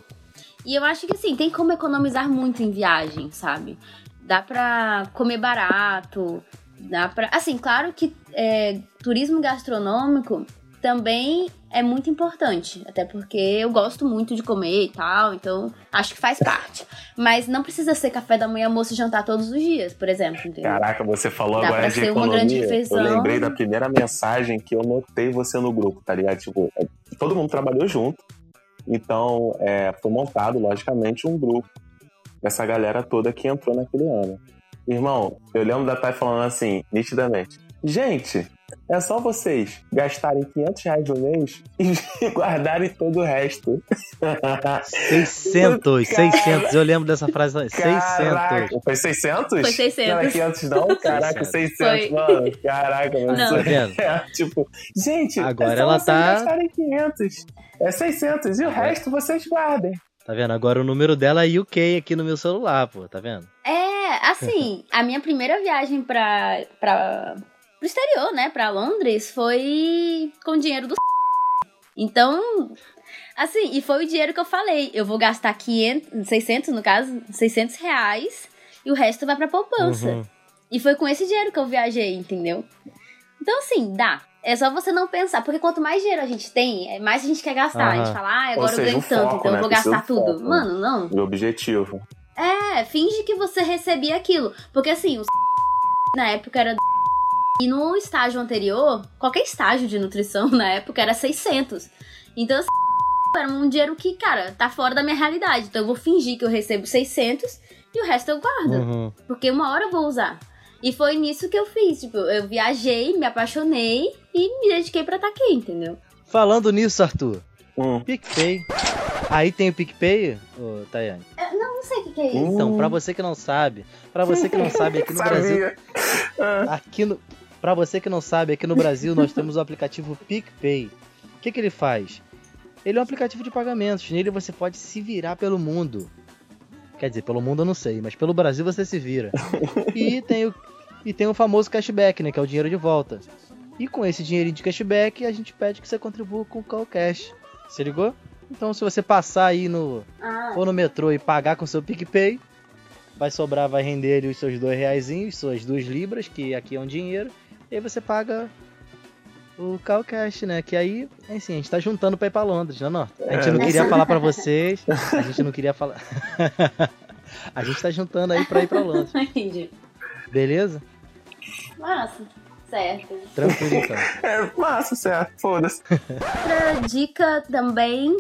E eu acho que assim, tem como economizar muito em viagem, sabe? Dá pra comer barato, dá pra. Assim, claro que é, turismo gastronômico também é muito importante. Até porque eu gosto muito de comer e tal, então acho que faz parte. Mas não precisa ser café da manhã, almoço e jantar todos os dias, por exemplo, entendeu? Caraca, você falou Dá agora de economia. Eu lembrei da primeira mensagem que eu notei você no grupo, tá ligado? Tipo, é, todo mundo trabalhou junto. Então, é, foi montado, logicamente, um grupo dessa galera toda que entrou naquele ano. Irmão, eu lembro da Thay falando assim, nitidamente. Gente, É só vocês gastarem 500 reais no mês e guardarem todo o resto. 600, 600. Eu lembro dessa frase. 600. Caraca, foi 600? Foi 600. Não, é 500 não? Caraca, 600, Foi. mano. Caraca, mano. Não. Tá vendo? É, tipo, gente, Agora é só ela vocês tá- gastarem 500. É 600 e o resto vocês guardem. Tá vendo? Agora o número dela é UK aqui no meu celular, pô. Tá vendo? É, assim, a minha primeira viagem pra, pra, pro exterior, né, pra Londres, foi com dinheiro do Então, assim, e foi o dinheiro que eu falei. Eu vou gastar 500, 600 no caso, 600 reais e o resto vai pra poupança. Uhum. E foi com esse dinheiro que eu viajei, entendeu? Então, assim, dá. É só você não pensar, porque quanto mais dinheiro a gente tem, é mais a gente quer gastar. A gente fala, ah, agora eu seja, ganho o tanto, foco, então né? eu vou Precisa gastar do tudo. foco. Mano, não. O objetivo. É, finge que você recebia aquilo. Porque assim, o na época era e no estágio anterior, qualquer estágio de nutrição na época era 600. Então assim, era um dinheiro que, cara, tá fora da minha realidade. Então eu vou fingir que eu recebo 600 e o resto eu guardo. Uhum. Porque uma hora eu vou usar. E foi nisso que eu fiz. Tipo, eu viajei, me apaixonei e me dediquei pra estar aqui, entendeu? Falando nisso, Arthur. Hum. PicPay. Aí tem o PicPay, ô, Tayane? Não, não sei o que, que é isso. Então, pra você que não sabe, pra você que não sabe, aqui no Brasil, aqui no, pra você que não sabe, aqui no Brasil nós temos o aplicativo PicPay. O que que ele faz? Ele é um aplicativo de pagamentos. Nele você pode se virar pelo mundo. Quer dizer, pelo mundo eu não sei, mas pelo Brasil você se vira. E tem o, e tem o famoso cashback, né, que é o dinheiro de volta. E com esse dinheirinho de cashback, a gente pede que você contribua com o Call Cash. Se ligou? Então, se você passar aí no, Ah, for no metrô e pagar com seu PicPay, vai sobrar, vai render ali os seus dois reaisinhos, suas duas libras, que aqui é um dinheiro, e aí você paga o Calcash, né? Que aí, assim, a gente tá juntando pra ir pra Londres, né, Norton? A gente É. não queria falar pra vocês, a gente não queria falar... a gente tá juntando aí pra ir pra Londres, entendi. beleza? Massa. Certo. Tranquilo então. É massa, certo. Foda-se. Outra dica também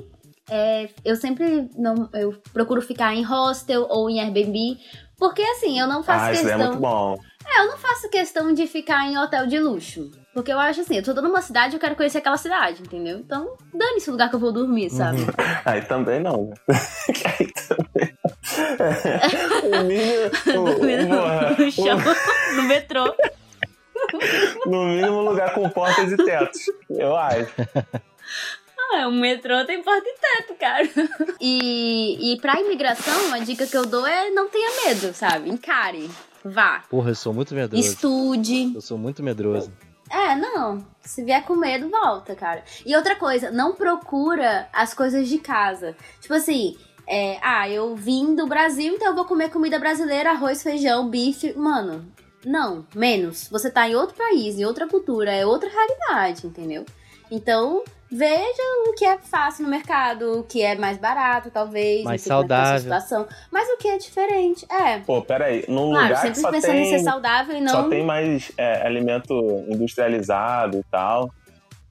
é eu sempre não eu procuro ficar em hostel ou em Airbnb, porque assim, eu não faço Ah, isso é questão. muito bom. É, eu não faço questão de ficar em hotel de luxo. Porque eu acho assim, eu tô numa cidade eu quero conhecer aquela cidade, entendeu? Então, dane-se o lugar que eu vou dormir, sabe? Aí também não, né? Aí também não. O mínimo. o- Dormir no, no chão, no metrô. No mínimo lugar com portas e tetos. Eu acho. Ah, o metrô tem porta e teto, cara. E, e pra imigração, a dica que eu dou é não tenha medo, sabe? Encare. Vá. Porra, eu sou muito medroso. Estude. Eu sou muito medroso. É, não. Se vier com medo, volta, cara. E outra coisa, não procura as coisas de casa. Tipo assim, é, ah, eu vim do Brasil, então eu vou comer comida brasileira, arroz, feijão, bife. Mano, não, menos. Você tá em outro país, em outra cultura, é outra realidade, entendeu? Então, veja o que é fácil no mercado, o que é mais barato, talvez. Mais não é que tá a saudável. situação, mas o que é diferente. É. Pô, peraí. Num Claro, lugar que sempre só pensando em ser tem, saudável e só não. tem mais é, alimento industrializado e tal.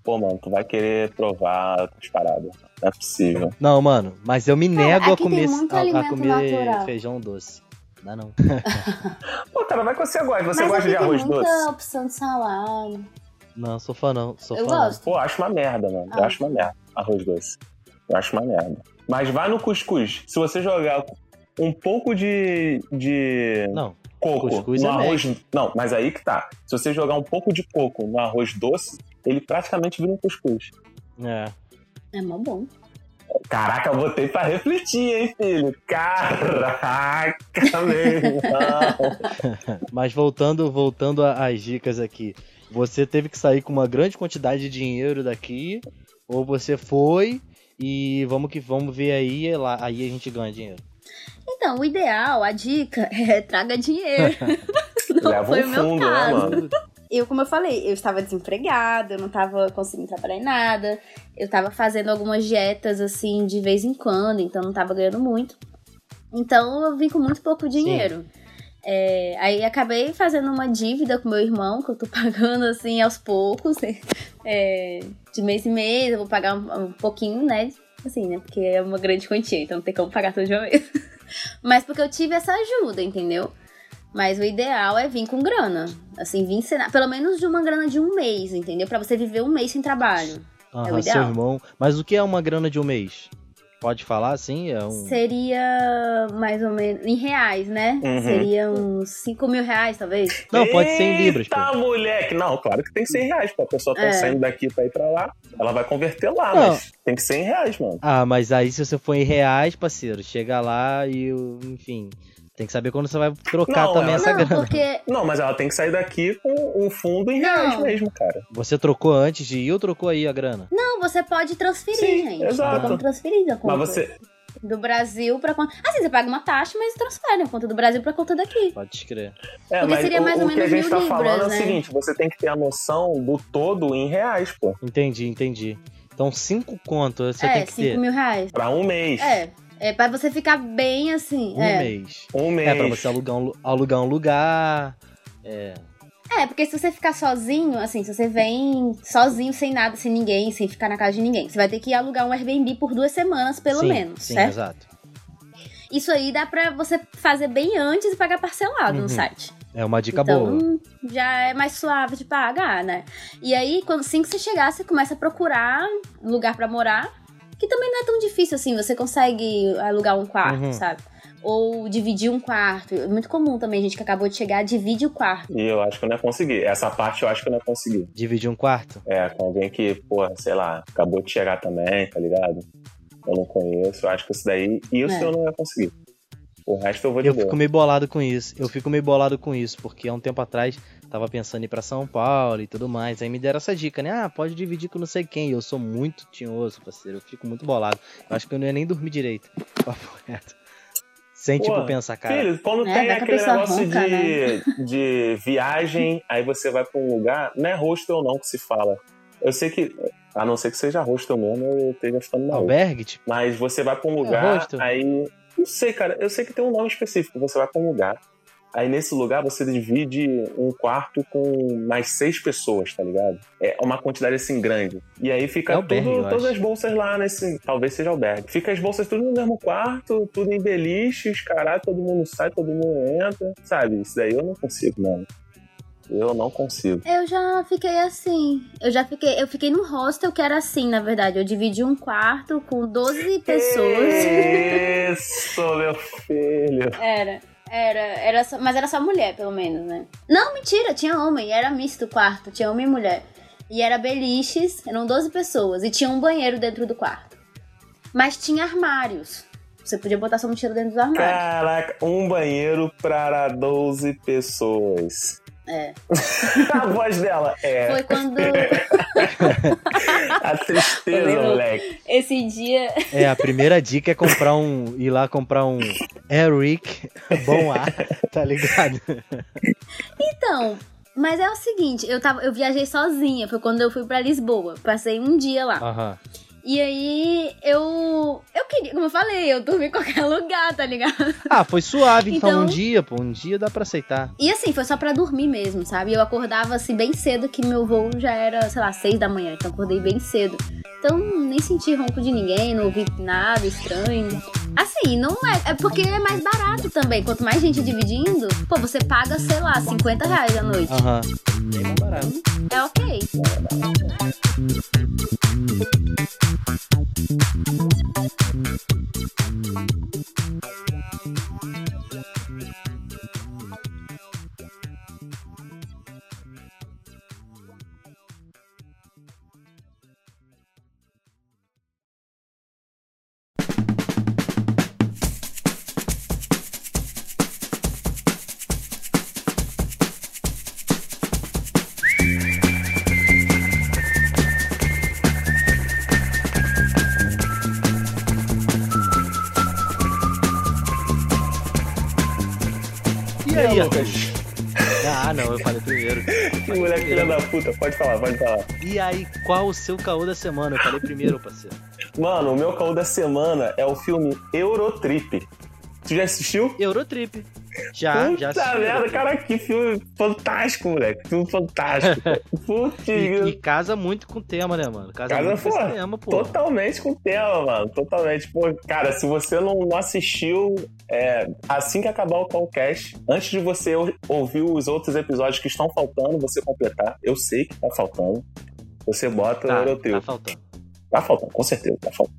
Pô, mano, tu vai querer provar outras paradas. Não é possível. Não, mano, mas eu me nego a aqui tem comer, muito a, a alimento comer natural. feijão doce. Dá não. Pô, cara, vai que você gosta. Você mas gosta de arroz tem muita doce? opção de salada. Não, sou fã não. Sou Eu fã não. gosto. Pô, acho uma merda, mano. Eu Ah. acho uma merda. Arroz doce. Eu acho uma merda. Mas vai no cuscuz. Se você jogar um pouco de, de Não, coco cuscuz no é arroz. Não, mas aí que tá. Se você jogar um pouco de coco no arroz doce, ele praticamente vira um cuscuz. é. É mó bom. Caraca, eu botei pra refletir, hein, filho? Caraca, meu irmão. Mas voltando, voltando às dicas aqui. Você teve que sair com uma grande quantidade de dinheiro daqui, ou você foi e vamos que vamos ver aí, e lá, aí a gente ganha dinheiro. Então, o ideal, a dica é traga dinheiro. Não Leva foi um o meu fundo, né, caso. mano? Eu, como eu falei, eu estava desempregada, eu não estava conseguindo trabalhar em nada. Eu estava fazendo algumas dietas, assim, de vez em quando, então não estava ganhando muito. Então eu vim com muito pouco dinheiro. É, aí acabei fazendo uma dívida com meu irmão, que eu tô pagando, assim, aos poucos. É, de mês em mês, eu vou pagar um, um pouquinho, né? Assim, né? Porque é uma grande quantia, então não tem como pagar tudo de uma vez. Mas porque eu tive essa ajuda, entendeu? Mas o ideal é vir com grana. Assim, vir sena- pelo menos de uma grana de um mês, entendeu? Pra você viver um mês sem trabalho. Aham, o seu ideal. irmão. Mas o que é uma grana de um mês? Pode falar assim? É um. Seria mais ou menos. Em reais, né? Uhum. Seria uns 5 mil reais, talvez. Não, pode ser em libras. Eita, moleque! Não, claro que tem 100 reais, pô. A pessoa tá É. saindo daqui pra ir pra lá, ela vai converter lá, Não. mas tem que ser em reais, mano. Ah, mas aí se você for em reais, parceiro, chega lá e, o- enfim, tem que saber quando você vai trocar Não, também ela- essa não, grana. porque. Não, mas ela tem que sair daqui com um fundo em reais Não. mesmo, cara. Você trocou antes de ir ou trocou aí a grana? Não, você pode transferir, Sim, gente. exato. Como transferir da conta. Mas você. Do Brasil pra conta. Assim, você paga uma taxa, mas transfere a conta do Brasil pra conta daqui. Pode crer. É, Porque seria o, mais ou o que a menos gente mil tá libras, falando é o né? seguinte: você tem que ter a noção do todo em reais, pô. Entendi, entendi. Então, cinco contos você é, tem que 5 ter. mil reais. Pra um mês. É. É pra você ficar bem assim. Um é. mês. Um mês. É pra você alugar um, lu- alugar um lugar. É. É, porque se você ficar sozinho, assim, se você vem sozinho, sem nada, sem ninguém, sem ficar na casa de ninguém, você vai ter que alugar um Airbnb por duas semanas, pelo sim, menos, Sim, certo? exato. Isso aí dá pra você fazer bem antes e pagar parcelado Uhum. no site. É uma dica então, boa. já é mais suave de pagar, né? E aí, quando assim que você chegar, você começa a procurar lugar pra morar, que também não é tão difícil assim, você consegue alugar um quarto, Uhum. sabe? Ou dividir um quarto. É muito comum também, gente que acabou de chegar, divide o quarto. E eu acho que eu não ia conseguir. Essa parte eu acho que eu não ia conseguir. Dividir um quarto? É, com alguém que, porra, sei lá, acabou de chegar também, tá ligado? Eu não conheço. Eu acho que isso daí, isso É. eu não ia conseguir. O resto eu vou de Eu boa. fico meio bolado com isso. Eu fico meio bolado com isso, porque há um tempo atrás tava pensando em ir pra São Paulo e tudo mais. Aí me deram essa dica, né? Ah, pode dividir com não sei quem. Eu sou muito tinhoso, parceiro. Eu fico muito bolado. Eu acho que eu não ia nem dormir direito. Papo reto. Sem, tipo, Porra, pensar, cara. Filho, quando É, tem aquele negócio ronca, né? de, de viagem, aí você vai pra um lugar, não é hostel não que se fala. Eu sei que, a não ser que seja hostel mesmo, eu esteja ficando maluco. Albergue, tipo. Mas você vai pra um É, lugar, hostel. aí. Não sei, cara. Eu sei que tem um nome específico. Você vai pra um lugar. Aí nesse lugar você divide um quarto com mais seis pessoas, tá ligado? É uma quantidade assim grande. E aí fica É albergue, tudo, eu todas as bolsas lá nesse. Talvez seja albergue. Fica as bolsas tudo no mesmo quarto, tudo em beliches, caralho, todo mundo sai, todo mundo entra. Sabe? Isso daí eu não consigo, mano. Eu não consigo. Eu já fiquei assim. Eu já fiquei. Eu fiquei num hostel que era assim, na verdade. Eu dividi um quarto com 12 pessoas. Isso, meu filho. Era. Era, era só, mas era só mulher, pelo menos, né? Não, mentira, tinha homem, era misto o quarto, tinha homem e mulher. E era beliches, eram 12 pessoas, e tinha um banheiro dentro do quarto. Mas tinha armários. Você podia botar sua mochila dentro dos armários. Caraca, um banheiro para 12 pessoas. É. A voz dela é Foi quando a tristeza, moleque. esse dia. É, a primeira dica é comprar um. ir lá comprar um Airwick bom ar, tá ligado? Então, mas é o seguinte, eu, tava, eu viajei sozinha, foi quando eu fui pra Lisboa. Passei um dia lá. Aham. E aí eu. Eu queria, como eu falei, eu dormi em qualquer lugar, tá ligado? Ah, foi suave, então, Então- um dia, pô. Um dia dá pra aceitar. E assim, foi só pra dormir mesmo, sabe? Eu acordava assim bem cedo, que meu voo já era, sei lá, seis da manhã, então acordei bem cedo. Então nem senti ronco de ninguém, não ouvi nada estranho. Assim, não é. É porque é mais barato também. Quanto mais gente dividindo, pô, você paga, sei lá, 50 reais a noite. Aham. Bem mais barato. É ok. E Ah, não, eu falei primeiro. Que moleque filha da puta. Pode falar, pode falar. E aí, qual o seu caô da semana? Eu falei primeiro, parceiro. Mano, o meu caô da semana é o filme Eurotrip. Tu já assistiu? Eurotrip. Já, Puta já assisti. merda, cara, que filme fantástico, moleque. Filme fantástico. Putz, E, e casa muito com o tema, né, mano? Casa, Casa, muito com pô, esse tema, pô. Totalmente com o tema, mano. Totalmente. Pô, cara, se você não, não assistiu, é, assim que acabar o Callcast, antes de você ou- ouvir os outros episódios que estão faltando, você completar. Eu sei que tá faltando. Você bota Tá, o Euroteu. tá Tá, faltando. faltando, com certeza, tá faltando.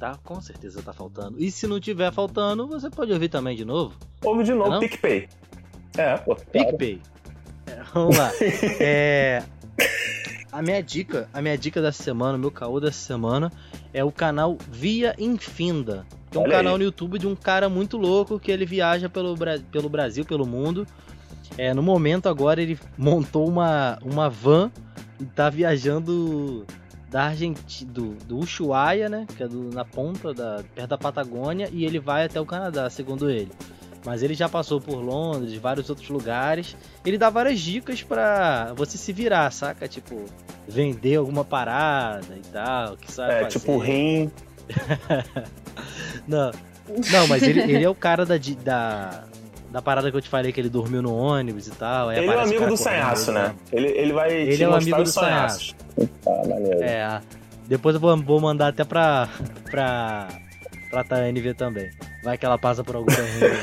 Tá, com certeza tá faltando. E se não tiver faltando, você pode ouvir também de novo. Ouve de novo, Não? PicPay. É, pô. claro. PicPay. É, vamos lá. É, a minha dica, a minha dica dessa semana, o meu caô dessa semana é o canal Via Infinda. É um Olha canal aí. no YouTube de um cara muito louco que ele viaja pelo, pelo Brasil, pelo mundo. É, no momento agora ele montou uma, uma van e tá viajando da Argentina, do, do Ushuaia, né? Que é do- na ponta, da, perto da Patagônia, e ele vai até o Canadá, segundo ele. Mas ele já passou por Londres, vários outros lugares. Ele dá várias dicas pra você se virar, saca? Tipo, vender alguma parada e tal, que sabe É, fazer. tipo rim. Não, não mas ele, ele é o cara da, da, da parada que eu te falei, que ele dormiu no ônibus e tal. Ele é o amigo do sanhaço, né? né? Ele, ele vai Ele te é o amigo do maneiro. É, depois eu vou, vou mandar até pra, pra, pra Tayane ver também. Vai que ela passa por algum perrengue.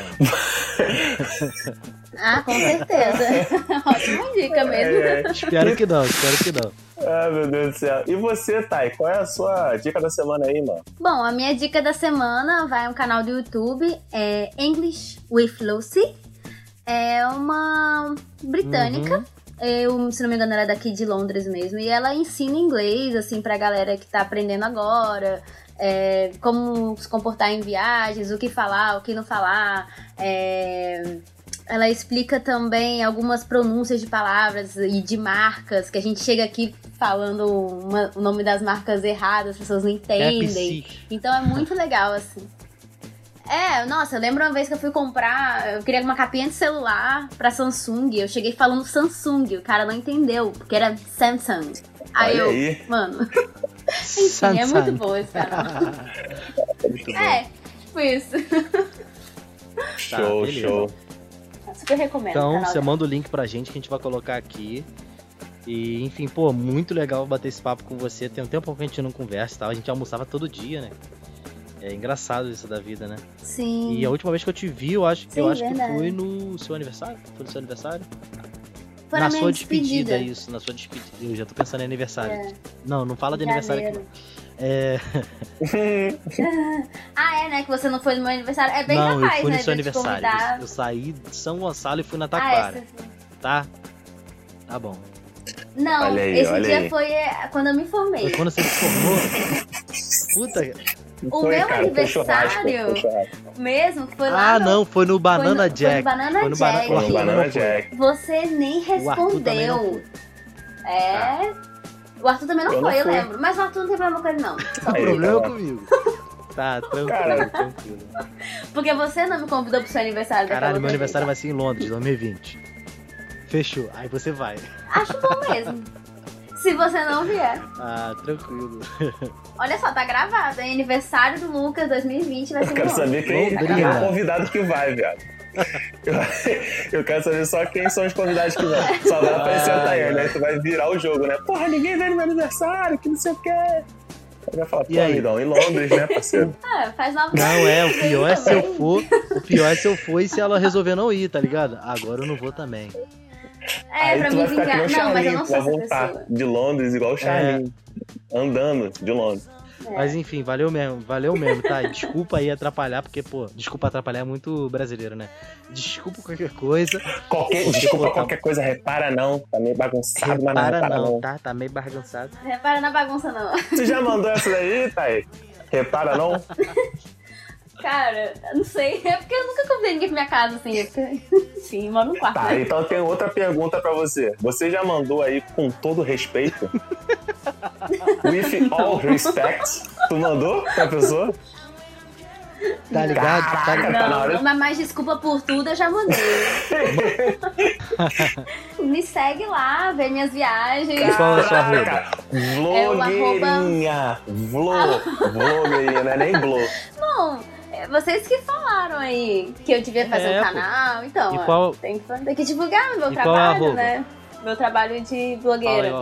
Ah, com certeza. Ótima dica mesmo. É, é. espero que não, espero que não. Ah, meu Deus do céu. E você, Thay, qual é a sua dica da semana aí, mano? Bom, a minha dica da semana vai a um canal do YouTube, é English with Lucy. É uma britânica. Eu, se não me engano, ela é daqui de Londres mesmo. E ela ensina inglês, assim, pra galera que tá aprendendo agora. é, como se comportar em viagens, o que falar, o que não falar. é, ela explica também algumas pronúncias de palavras e de marcas, que a gente chega aqui falando uma- o nome das marcas erradas, as pessoas não entendem. Pepsi. Então é muito legal, assim. É, nossa, eu lembro uma vez que eu fui comprar, eu queria uma capinha de celular pra Samsung, eu cheguei falando Samsung, o cara não entendeu, porque era Samsung. Aí Olha eu, aí. mano, enfim, é muito bom esse canal. Muito bom. É, tipo isso. Show, beleza. show. Super recomendo. Então, você manda o link pra gente que a gente vai colocar aqui. E, enfim, pô, muito legal bater esse papo com você. Tem um tempo que a gente não conversa e tal. A gente almoçava todo dia, né? É engraçado isso da vida, né? Sim. E a última vez que eu te vi, eu acho, Sim, eu acho verdade. que foi no seu aniversário. Foi no seu aniversário? Foi na sua despedida. despedida. isso, na sua despedida. Eu já tô pensando em aniversário. É. Não, não fala de Em aniversário aqui. janeiro. não. É, Ah, é, né? Que você não foi no meu aniversário. É bem não, eu capaz, fui né? no seu eu aniversário. Eu, eu saí de São Gonçalo e fui na Ah, Taquara, esse... tá? Tá bom. Não, aí, esse dia aí. foi é, quando eu me formei. Foi quando você se formou. Puta. O Foi, meu cara, foi churrasco, aniversário foi churrasco. mesmo foi lá Ah, no- não, foi no Banana foi no- Jack. Foi no Banana Foi no Banana- Jack. Foi no Banana Não. Jack. Você nem O não respondeu. É. O Arthur também não Eu não foi, eu fui. lembro. Mas o Arthur não tem problema com ele, não. Só O Aí, problema tá. comigo. Tá, tranquilo, Cara. tranquilo. Porque você não me convidou pro seu aniversário Caralho, meu aniversário vai ser em Londres, 2020. Fechou. Aí você vai. Acho bom mesmo. Se você não vier. Ah, tranquilo. Olha só, tá gravado. hein? Aniversário do Lucas 2020 vai Eu ser quero em Londres. saber quem, Londrina. é o convidado que vai, viado. Eu, eu quero saber só quem são os convidados que vão. Só vai aparecer a Tayane, aí tu vai virar o jogo, né? Porra, ninguém veio no meu aniversário, que não sei o quê. Aí vai falar, E pô, aí? amigão, em Londres, né, parceiro? Ah, faz nova Não, é, o pior é se eu for. O pior é se eu for e se ela resolver não ir, tá ligado? Agora eu não vou também. É, aí pra tu me vai ficar que nem o Não, mas eu Charlinho, não tu sou vai essa voltar pessoa. de Londres igual o Charlinho. Andando de Londres. É. Mas enfim, valeu mesmo, valeu mesmo, tá? Desculpa aí atrapalhar, porque, pô, desculpa atrapalhar é muito brasileiro, né? Desculpa qualquer coisa. Qualquer, desculpa, botar- qualquer coisa, repara não. Tá meio bagunçado, mas não Repara repara não, não. tá? Tá meio bagunçado. Repara na bagunça, não. Tu já mandou essa daí, Thay? Repara não? Cara, eu não sei. É porque eu nunca convidei ninguém pra minha casa, assim. É porque... Enfim, moro no quarto. Tá, né? então eu tenho outra pergunta pra você. Você já mandou aí com todo respeito? With all respect? Tu mandou pra pessoa? Tá ligado? Tá Caraca, ligado? tá na Não, hora. mas mais desculpa por tudo eu já mandei. Me segue lá, vê minhas viagens. Qual é a sua arroba? É arroba- Vlogueirinha. Vlo. Vlogueirinha, não é nem blo. Não, vocês que falaram aí que eu devia fazer É, um canal, então, E ó, qual- tem, que, tem que divulgar meu E é trabalho, né? Meu trabalho de aí, blogueira. o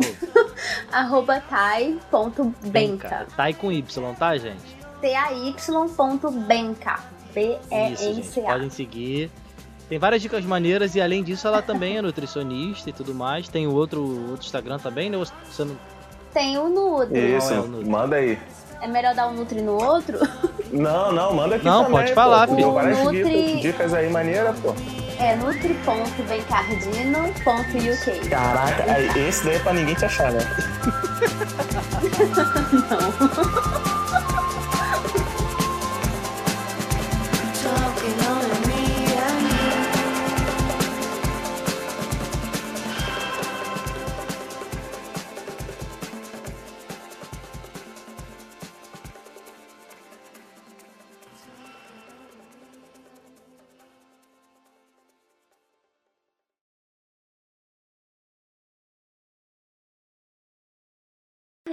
arroba. Tai.benca. Aí com Y, tá, gente? T-A-Y.benca. Gente. B-E-N-C-A. Podem seguir. Tem várias dicas maneiras e além disso ela também é nutricionista e tudo mais. Tem o outro, outro Instagram também, né? Você não... Tem o Nutri. Isso, é o manda aí. É melhor dar um Nutri no outro? Não, não, manda aqui Não, também, pode pô. falar, Tu filho. várias Nutri- dicas, aí maneiras, pô. É nutri.bencardino.uk. Caraca, esse daí é pra ninguém te achar, né?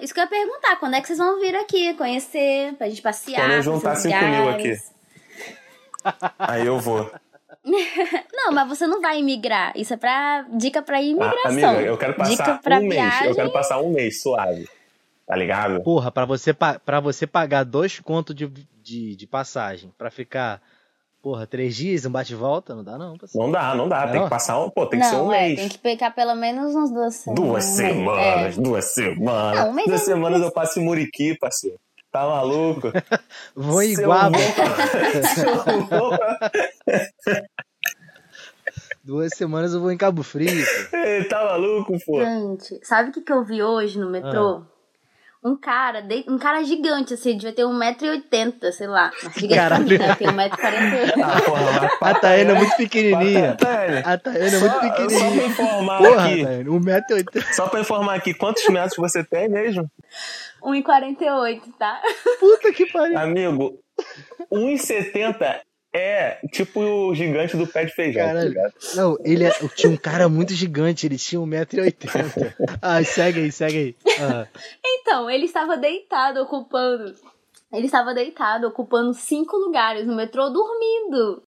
Isso que eu ia perguntar, quando é que vocês vão vir aqui conhecer, pra gente passear? Quando eu juntar conhecer 5 mil lugares? Aí eu vou. Não, mas você não vai imigrar. Isso é pra dica pra Ah, imigração. amiga, eu quero dica passar pra um mês. viagem. Eu quero passar um mês suave. Tá ligado? Porra, pra você, pra você pagar dois contos de, de, de passagem pra ficar, porra, três dias, um bate-volta, não dá não, parceiro. Não dá, não dá. Tem Não? que passar um. Pô, tem que ser um não, é, mês. tem que pegar pelo menos uns duas semanas. Duas mês. semanas, É. duas semanas. Não, duas é semanas eu passo em Muriqui, parceiro. Tá maluco? Vou em Iguaba, duas semanas eu vou em Cabo Frio. Ei, Tá maluco, pô? Gente, sabe o que, que eu vi hoje no metrô? Ah. Um cara, de- um cara gigante, assim, devia ter 1,80m, sei lá. Mas gigante Caralho. pra mim, né? Tem 1,48m. Ah, porra, A Taiana é muito pequenininha. Tânia, A Taiana é muito só pra pequenininha. informar Porra, aqui. Taiana, 1,80m. Só pra informar aqui, quantos metros você tem mesmo? 1,48m, tá? Puta que pariu. Amigo, 1,70 é tipo o gigante do pé de feijão, tá Caralho. Não, ele é- tinha um cara muito gigante, ele tinha 1,80m. Ai, segue aí, segue aí. Ah, Então, ele estava deitado, ocupando. Ele estava deitado, ocupando cinco lugares no metrô, dormindo.